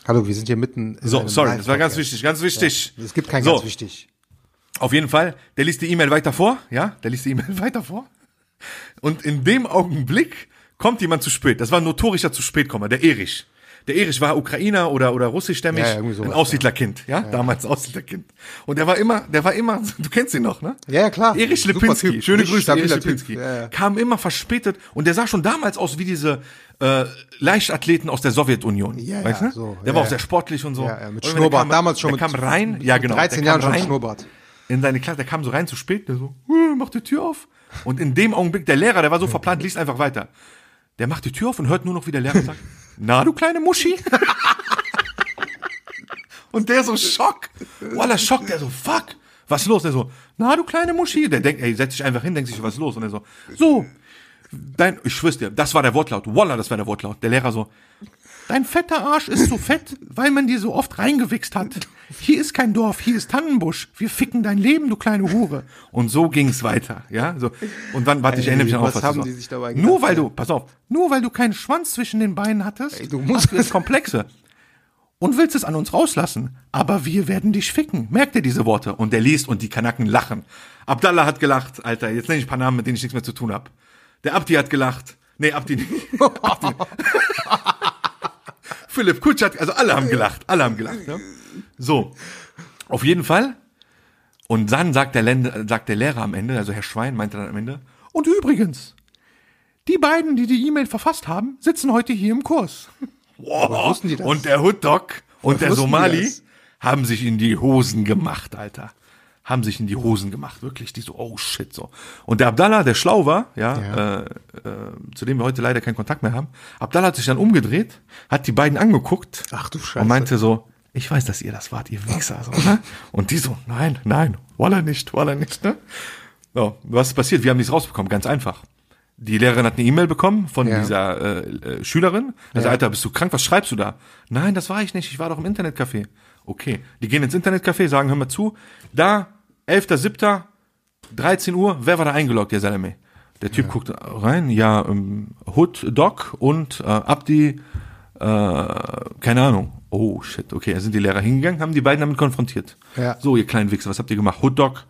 Hallo, wir sind hier mitten. in So, sorry, das war ganz wichtig, ganz wichtig. Es gibt kein so, ganz wichtig. Auf jeden Fall, der liest die E-Mail weiter vor, ja, der liest die E-Mail <laughs> weiter vor. Und in dem Augenblick kommt jemand zu spät. Das war ein notorischer zu spät Kommer, der Erich. Der Erich war Ukrainer oder, oder russischstämmig, Ja, sowas, ein Aussiedlerkind, ja, damals Aussiedlerkind. Und der war immer, der war immer, <laughs> du kennst ihn noch, ne? Ja, ja, klar. Erich Lipinski, Typ. schöne Grüße, Erich. Lipinski. Ja, ja. Kam immer verspätet und der sah schon damals aus wie diese äh, Leichtathleten aus der Sowjetunion. Ja, weißt ja, du? so, der ja, war auch ja. sehr sportlich und so. Ja, ja, mit Schnurrbart. kam- Damals schon der mit kam rein, ja genau. 13 der Jahren schon Schnurrbart. in seine Klasse, der kam so rein zu spät, der so, äh, macht die Tür auf. Und in dem Augenblick, der Lehrer, der war so verplant, liest einfach weiter. Der macht die Tür auf und hört nur noch, wie der Lehrer sagt, na du kleine Muschi. und der so Schock. Voila, Schock, der so, fuck, was los? Der so, na du kleine Muschi. Der denkt, ey, setz dich einfach hin, denkt sich, was ist los? Und er so, so, dein, ich schwör's dir, das war der Wortlaut. Voila, das war der Wortlaut. Der Lehrer so, Dein fetter Arsch ist so fett, weil man dir so oft reingewichst hat. Hier ist kein Dorf, hier ist Tannenbusch. Wir ficken dein Leben, du kleine Hure. Und so ging's weiter, ja? So. Und dann, warte, ich erinnere mich noch was auf, haben die sich dabei Nur gedacht, weil ja? du, pass auf, nur weil du keinen Schwanz zwischen den Beinen hattest, Ey, du musst- hast du das Komplexe. Und willst es an uns rauslassen. Aber wir werden dich ficken. Merkt ihr diese Worte? Und der liest und die Kanaken lachen. Abdallah hat gelacht, Alter. Jetzt nenne ich ein paar Namen, mit denen ich nichts mehr zu tun habe. Der Abdi hat gelacht. Nee, Abdi nicht. <laughs> Abdi. Philipp Kutsch hat, also alle haben gelacht, alle haben gelacht. Ja? So, auf jeden Fall. Und dann sagt der, Länder, sagt der Lehrer am Ende, also Herr Schwein meinte dann am Ende, und übrigens, die beiden, die die E-Mail verfasst haben, sitzen heute hier im Kurs. Wow. wussten die das? Und der Hotdog und der Somali haben sich in die Hosen gemacht, Alter. Haben sich in die Hosen gemacht, wirklich. Die so, oh shit, so. Und der Abdallah, der schlau war, ja, Ja. Äh, äh, zu dem wir heute leider keinen Kontakt mehr haben, Abdallah hat sich dann umgedreht, hat die beiden angeguckt Ach du Scheiße. und meinte so, ich weiß, dass ihr das wart, ihr Wichser. So, ne? Und die so, nein, nein, Walla nicht, Walla nicht. Ne? So, was ist passiert? Wir haben nichts rausbekommen, ganz einfach. Die Lehrerin hat eine E-Mail bekommen von Ja. dieser äh, äh, Schülerin. Also, Ja. Alter, bist du krank? Was schreibst du da? Nein, das war ich nicht. Ich war doch im Internetcafé. Okay. Die gehen ins Internetcafé, sagen, hör mal zu. Da, 11.07., 13 Uhr, wer war da eingeloggt, der Salame? Der Typ guckt rein, ja, ähm, Hood, Doc und äh, Abdi, äh, keine Ahnung. Oh shit, okay, da sind die Lehrer hingegangen, haben die beiden damit konfrontiert. Ja. So, ihr kleinen Wichser, was habt ihr gemacht? Hood Dog,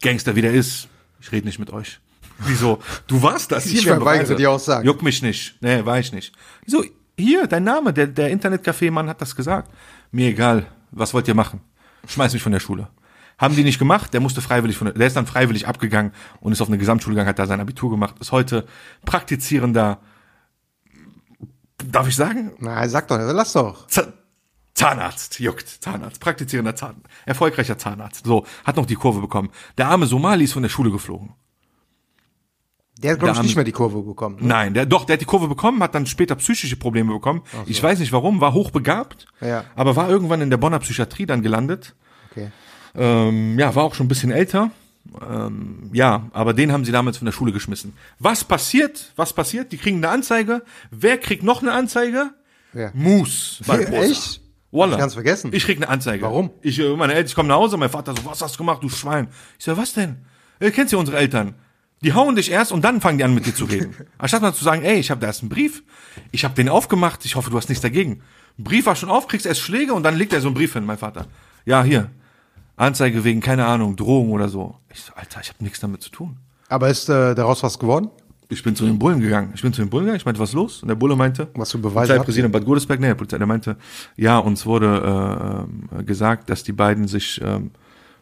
Gangster wie der ist. Ich rede nicht mit euch. <laughs> Wieso? Du warst das. Ich wir haben verweigere die Aussage. Juck mich nicht. Nee, war ich nicht. Wieso? Hier, dein Name, der, der Internetcafé-Mann hat das gesagt. Mir egal, was wollt ihr machen? Schmeiß mich von der Schule. Haben die nicht gemacht, der musste freiwillig von der, ist dann freiwillig abgegangen und ist auf eine Gesamtschule gegangen, hat da sein Abitur gemacht, ist heute praktizierender, darf ich sagen? Na, sag doch, lass doch. Z Zahnarzt, juckt, Zahnarzt, praktizierender Zahn, erfolgreicher Zahnarzt. So, hat noch die Kurve bekommen. Der arme Somali ist von der Schule geflogen. Der hat, glaube ich, nicht mehr die Kurve bekommen. ne? Nein, der doch, der hat die Kurve bekommen, hat dann später psychische Probleme bekommen. Ich weiß nicht warum, war hochbegabt, Ja. aber war irgendwann in der Bonner Psychiatrie dann gelandet. Okay. Ähm, ja, war auch schon ein bisschen älter. Ähm, ja, aber den haben sie damals von der Schule geschmissen. Was passiert? Was passiert? Die kriegen eine Anzeige. Wer kriegt noch eine Anzeige? Mus. <laughs> Barbosa. Echt? Wallah. Hab ich ganz vergessen. Ich krieg eine Anzeige. Warum? Ich, äh, meine Eltern, ich komme nach Hause, mein Vater so, was hast du gemacht, du Schwein? Ich so, was denn? Ihr kennt ja unsere Eltern. Die hauen dich erst und dann fangen die an mit dir zu reden. <laughs> Anstatt mal zu sagen, ey, ich habe da erst einen Brief, ich habe den aufgemacht, ich hoffe, du hast nichts dagegen. Brief war schon auf, kriegst erst Schläge und dann legt er so einen Brief hin, mein Vater. Ja, hier. Anzeige wegen, keine Ahnung, Drohung oder so. Ich so, Alter, ich habe nichts damit zu tun. Aber ist äh, daraus was geworden? Ich bin zu den Bullen gegangen. Ich bin zu den Bullen gegangen. Ich meinte, was ist los? Und der Bulle meinte, Was für Beweise habt Polizeipräsident Bad Godesberg, nee, der Polizei, der meinte, ja, uns wurde äh, gesagt, dass die beiden sich ähm,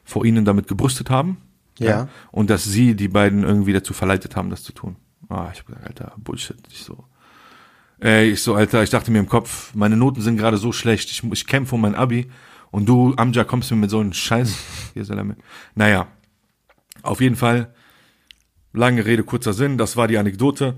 vor ihnen damit gebrüstet haben. Ja. Und dass sie die beiden irgendwie dazu verleitet haben, das zu tun. Ah, ich hab gesagt, Alter, Bullshit. Ich so, ey, ich so, Alter, ich dachte mir im Kopf, meine Noten sind gerade so schlecht, ich, ich kämpfe um mein Abi und du, Amja, kommst mir mit so einem Scheiß. <laughs> Hier. Naja, auf jeden Fall, lange Rede, kurzer Sinn, das war die Anekdote.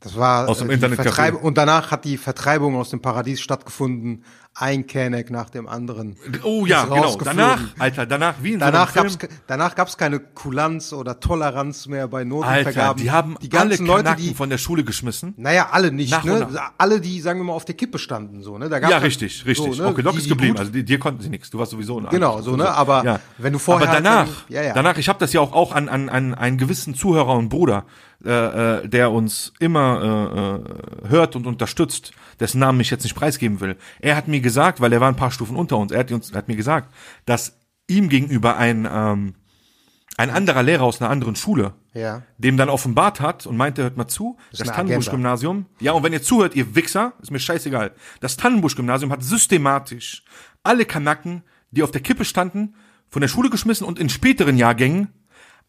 Das war Aus dem äh, die Internetcafé. Vertreibung und danach hat die Vertreibung aus dem Paradies stattgefunden. Ein Kenneck nach dem anderen. Oh ja, genau. Danach, Alter, danach wie in Danach so gab's danach gab's keine Kulanz oder Toleranz mehr bei Alter, Notenvergaben. die haben die alle ganzen Leute, Kanaken die von der Schule geschmissen. naja, alle nicht, Nach ne? Alle, die, sagen wir mal, auf der Kippe standen, so, ne? Da gab's Ja, richtig, richtig. So, ne? Okay, die, ist geblieben. gut- Also dir konnten sie nichts. Du warst sowieso ein Genau, so, ne? Aber wenn du vorher Aber danach, irgendwie- ja, ja. danach, ich habe das ja auch, auch an, an, an einen gewissen Zuhörer und Bruder, äh, äh, der uns immer äh, äh, hört und unterstützt, dessen Namen ich jetzt nicht preisgeben will. Er hat mir gesagt, weil er war ein paar Stufen unter uns, er hat, uns, er hat mir gesagt, dass ihm gegenüber ein, ähm, ein anderer Lehrer aus einer anderen Schule Ja. dem dann offenbart hat und meinte, hört mal zu, das, eine Tannenbusch-Gymnasium, ja, und wenn ihr zuhört, ihr Wichser, ist mir scheißegal, das Tannenbusch-Gymnasium hat systematisch alle Kanaken, die auf der Kippe standen, von der Schule geschmissen und in späteren Jahrgängen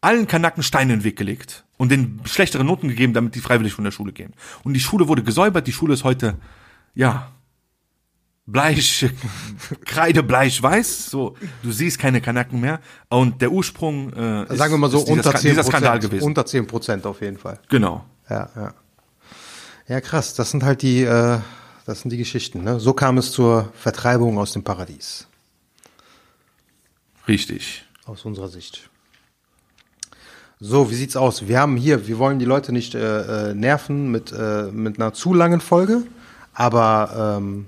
allen Kanaken Steine in den Weg gelegt und den schlechtere Noten gegeben, damit die freiwillig von der Schule gehen. Und die Schule wurde gesäubert, die Schule ist heute, ja, bleich, <laughs> kreidebleich weiß, so, du siehst keine Kanaken mehr und der Ursprung äh, ist, Sagen wir mal so, ist dieser, unter Ska- 10 dieser Skandal gewesen. Unter 10 Prozent auf jeden Fall. Genau. Ja, ja. Ja, krass. Das sind halt die, äh, das sind die Geschichten. Ne? So kam es zur Vertreibung aus dem Paradies. Richtig. Aus unserer Sicht. So, wie sieht's aus? Wir haben hier, wir wollen die Leute nicht äh, äh, nerven mit, äh, mit einer zu langen Folge, aber ähm,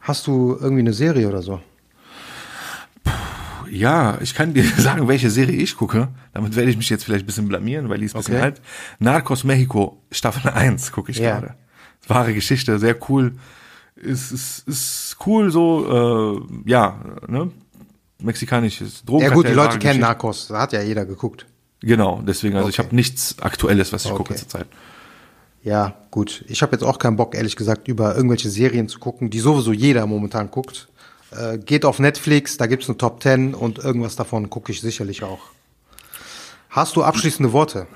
hast du irgendwie eine Serie oder so? Ja, ich kann dir <laughs> sagen, welche Serie ich gucke. Damit werde ich mich jetzt vielleicht ein bisschen blamieren, weil die ist ein bisschen Okay. alt. Narcos Mexico, Staffel <laughs> 1 gucke ich Ja. gerade. Wahre Geschichte, sehr cool. Ist, ist, ist cool so, äh, ja, ne? Mexikanisches Ja Drogenkartell. gut, die Leute kennen. Narcos, da hat ja jeder geguckt. Genau, deswegen, also ich Okay. habe nichts Aktuelles, was ich gucke Okay. zurzeit. Ja, gut. Ich habe jetzt auch keinen Bock, ehrlich gesagt, über irgendwelche Serien zu gucken, die sowieso jeder momentan guckt. Äh, geht auf Netflix, da gibt's eine Top 10 und irgendwas davon gucke ich sicherlich auch. Hast du abschließende Worte?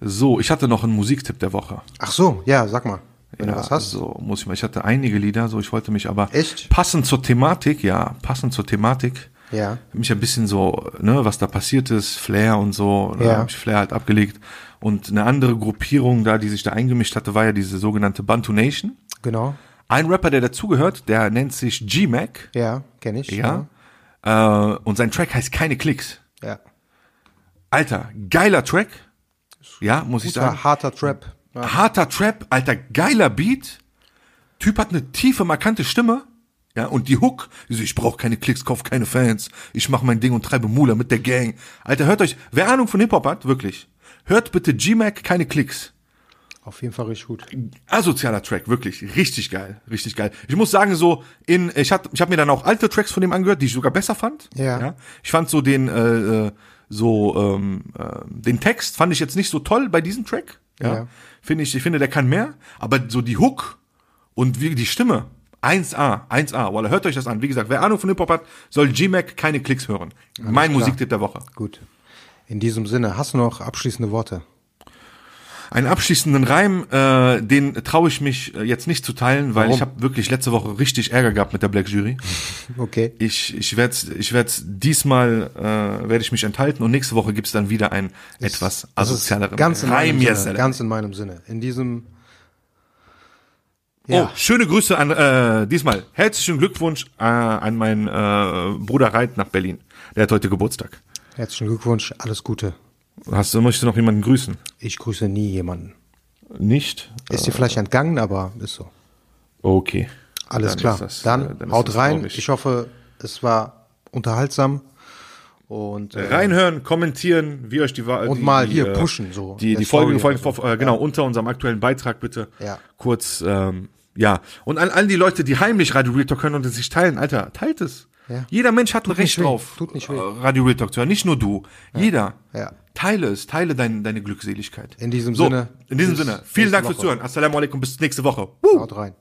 So, ich hatte noch einen Musiktipp der Woche. Ach so, ja, sag mal, wenn ja, du was hast. So, muss ich mal. Ich hatte einige Lieder, so ich wollte mich aber Echt? passend zur Thematik, ja, passend zur Thematik. Ja. Mich ein bisschen so, ne, was da passiert ist, Flair und so, da Ja. habe ich Flair halt abgelegt. Und eine andere Gruppierung da, die sich da eingemischt hatte, war ja diese sogenannte Bantu Nation. Genau. Ein Rapper, der dazugehört, der nennt sich G-Mac, Ja, kenne ich. ja. Äh, und sein Track heißt Keine Klicks. Ja. Alter, geiler Track. Ja, muss ich Guter, sagen. harter Trap. Ja. Harter Trap, alter, geiler Beat. Typ hat eine tiefe, markante Stimme. Ja, und die Hook, die so, ich brauche keine Klicks, kauf keine Fans. Ich mach mein Ding und treibe Mula mit der Gang. Alter, hört euch, wer Ahnung von Hip-Hop hat, wirklich, hört bitte G-Mac keine Klicks. Auf jeden Fall richtig gut. Asozialer Track, wirklich, richtig geil, richtig geil. Ich muss sagen, so in, ich hab, ich hab mir dann auch alte Tracks von dem angehört, die ich sogar besser fand. Ja. Ich fand so den, äh, äh, so ähm, äh, den Text fand ich jetzt nicht so toll bei diesem Track. Ja. Ja. Finde ich, ich finde, der kann mehr, aber so die Hook und wie die Stimme, 1A, 1A. Wallah, hört euch das an. Wie gesagt, wer Ahnung von Hip-Hop hat, soll G-Mac keine Klicks hören. mein klar. Musiktipp der Woche. Gut. In diesem Sinne, hast du noch abschließende Worte? Einen abschließenden Reim, äh, den traue ich mich äh, jetzt nicht zu teilen, weil Warum? ich habe wirklich letzte Woche richtig Ärger gehabt mit der Black Jury. <laughs> Okay. Ich, ich werde ich werd diesmal äh, werde ich mich enthalten und nächste Woche gibt's dann wieder ein etwas Das ist asozialeren ganz in meinem yes, Sinne. Ganz in meinem Sinne. In diesem. Oh, schöne Grüße an äh, diesmal. Herzlichen Glückwunsch äh, an meinen äh, Bruder Reit nach Berlin. Der hat heute Geburtstag. Herzlichen Glückwunsch, alles Gute. Hast du möchtest du noch jemanden grüßen? Ich grüße nie jemanden. Nicht? Ist dir vielleicht entgangen, aber ist so. Okay. Alles Dann klar. das, dann äh, dann haut rein. traurig. Ich hoffe, es war unterhaltsam. Und äh, Reinhören, kommentieren, wie euch die Wa- Und die, mal die, hier äh, pushen, so, Die, die Story Folgen oder so. äh, genau, unter unserem aktuellen Beitrag bitte. Ja. Kurz, ähm, ja. Und an all die Leute, die heimlich Radio Real Talk hören und es sich teilen, Alter, teilt es. Ja. Jeder Mensch hat ein nicht Recht weh. drauf, Tut nicht weh. äh, Radio Real Talk zu hören. Nicht nur du. Jeder. Ja. Teile es, teile dein, deine Glückseligkeit. In diesem so, Sinne, In diesem Sinne. Vielen Dank fürs. Zuhören. Assalamu alaikum. Bis nächste Woche. Woo! haut rein.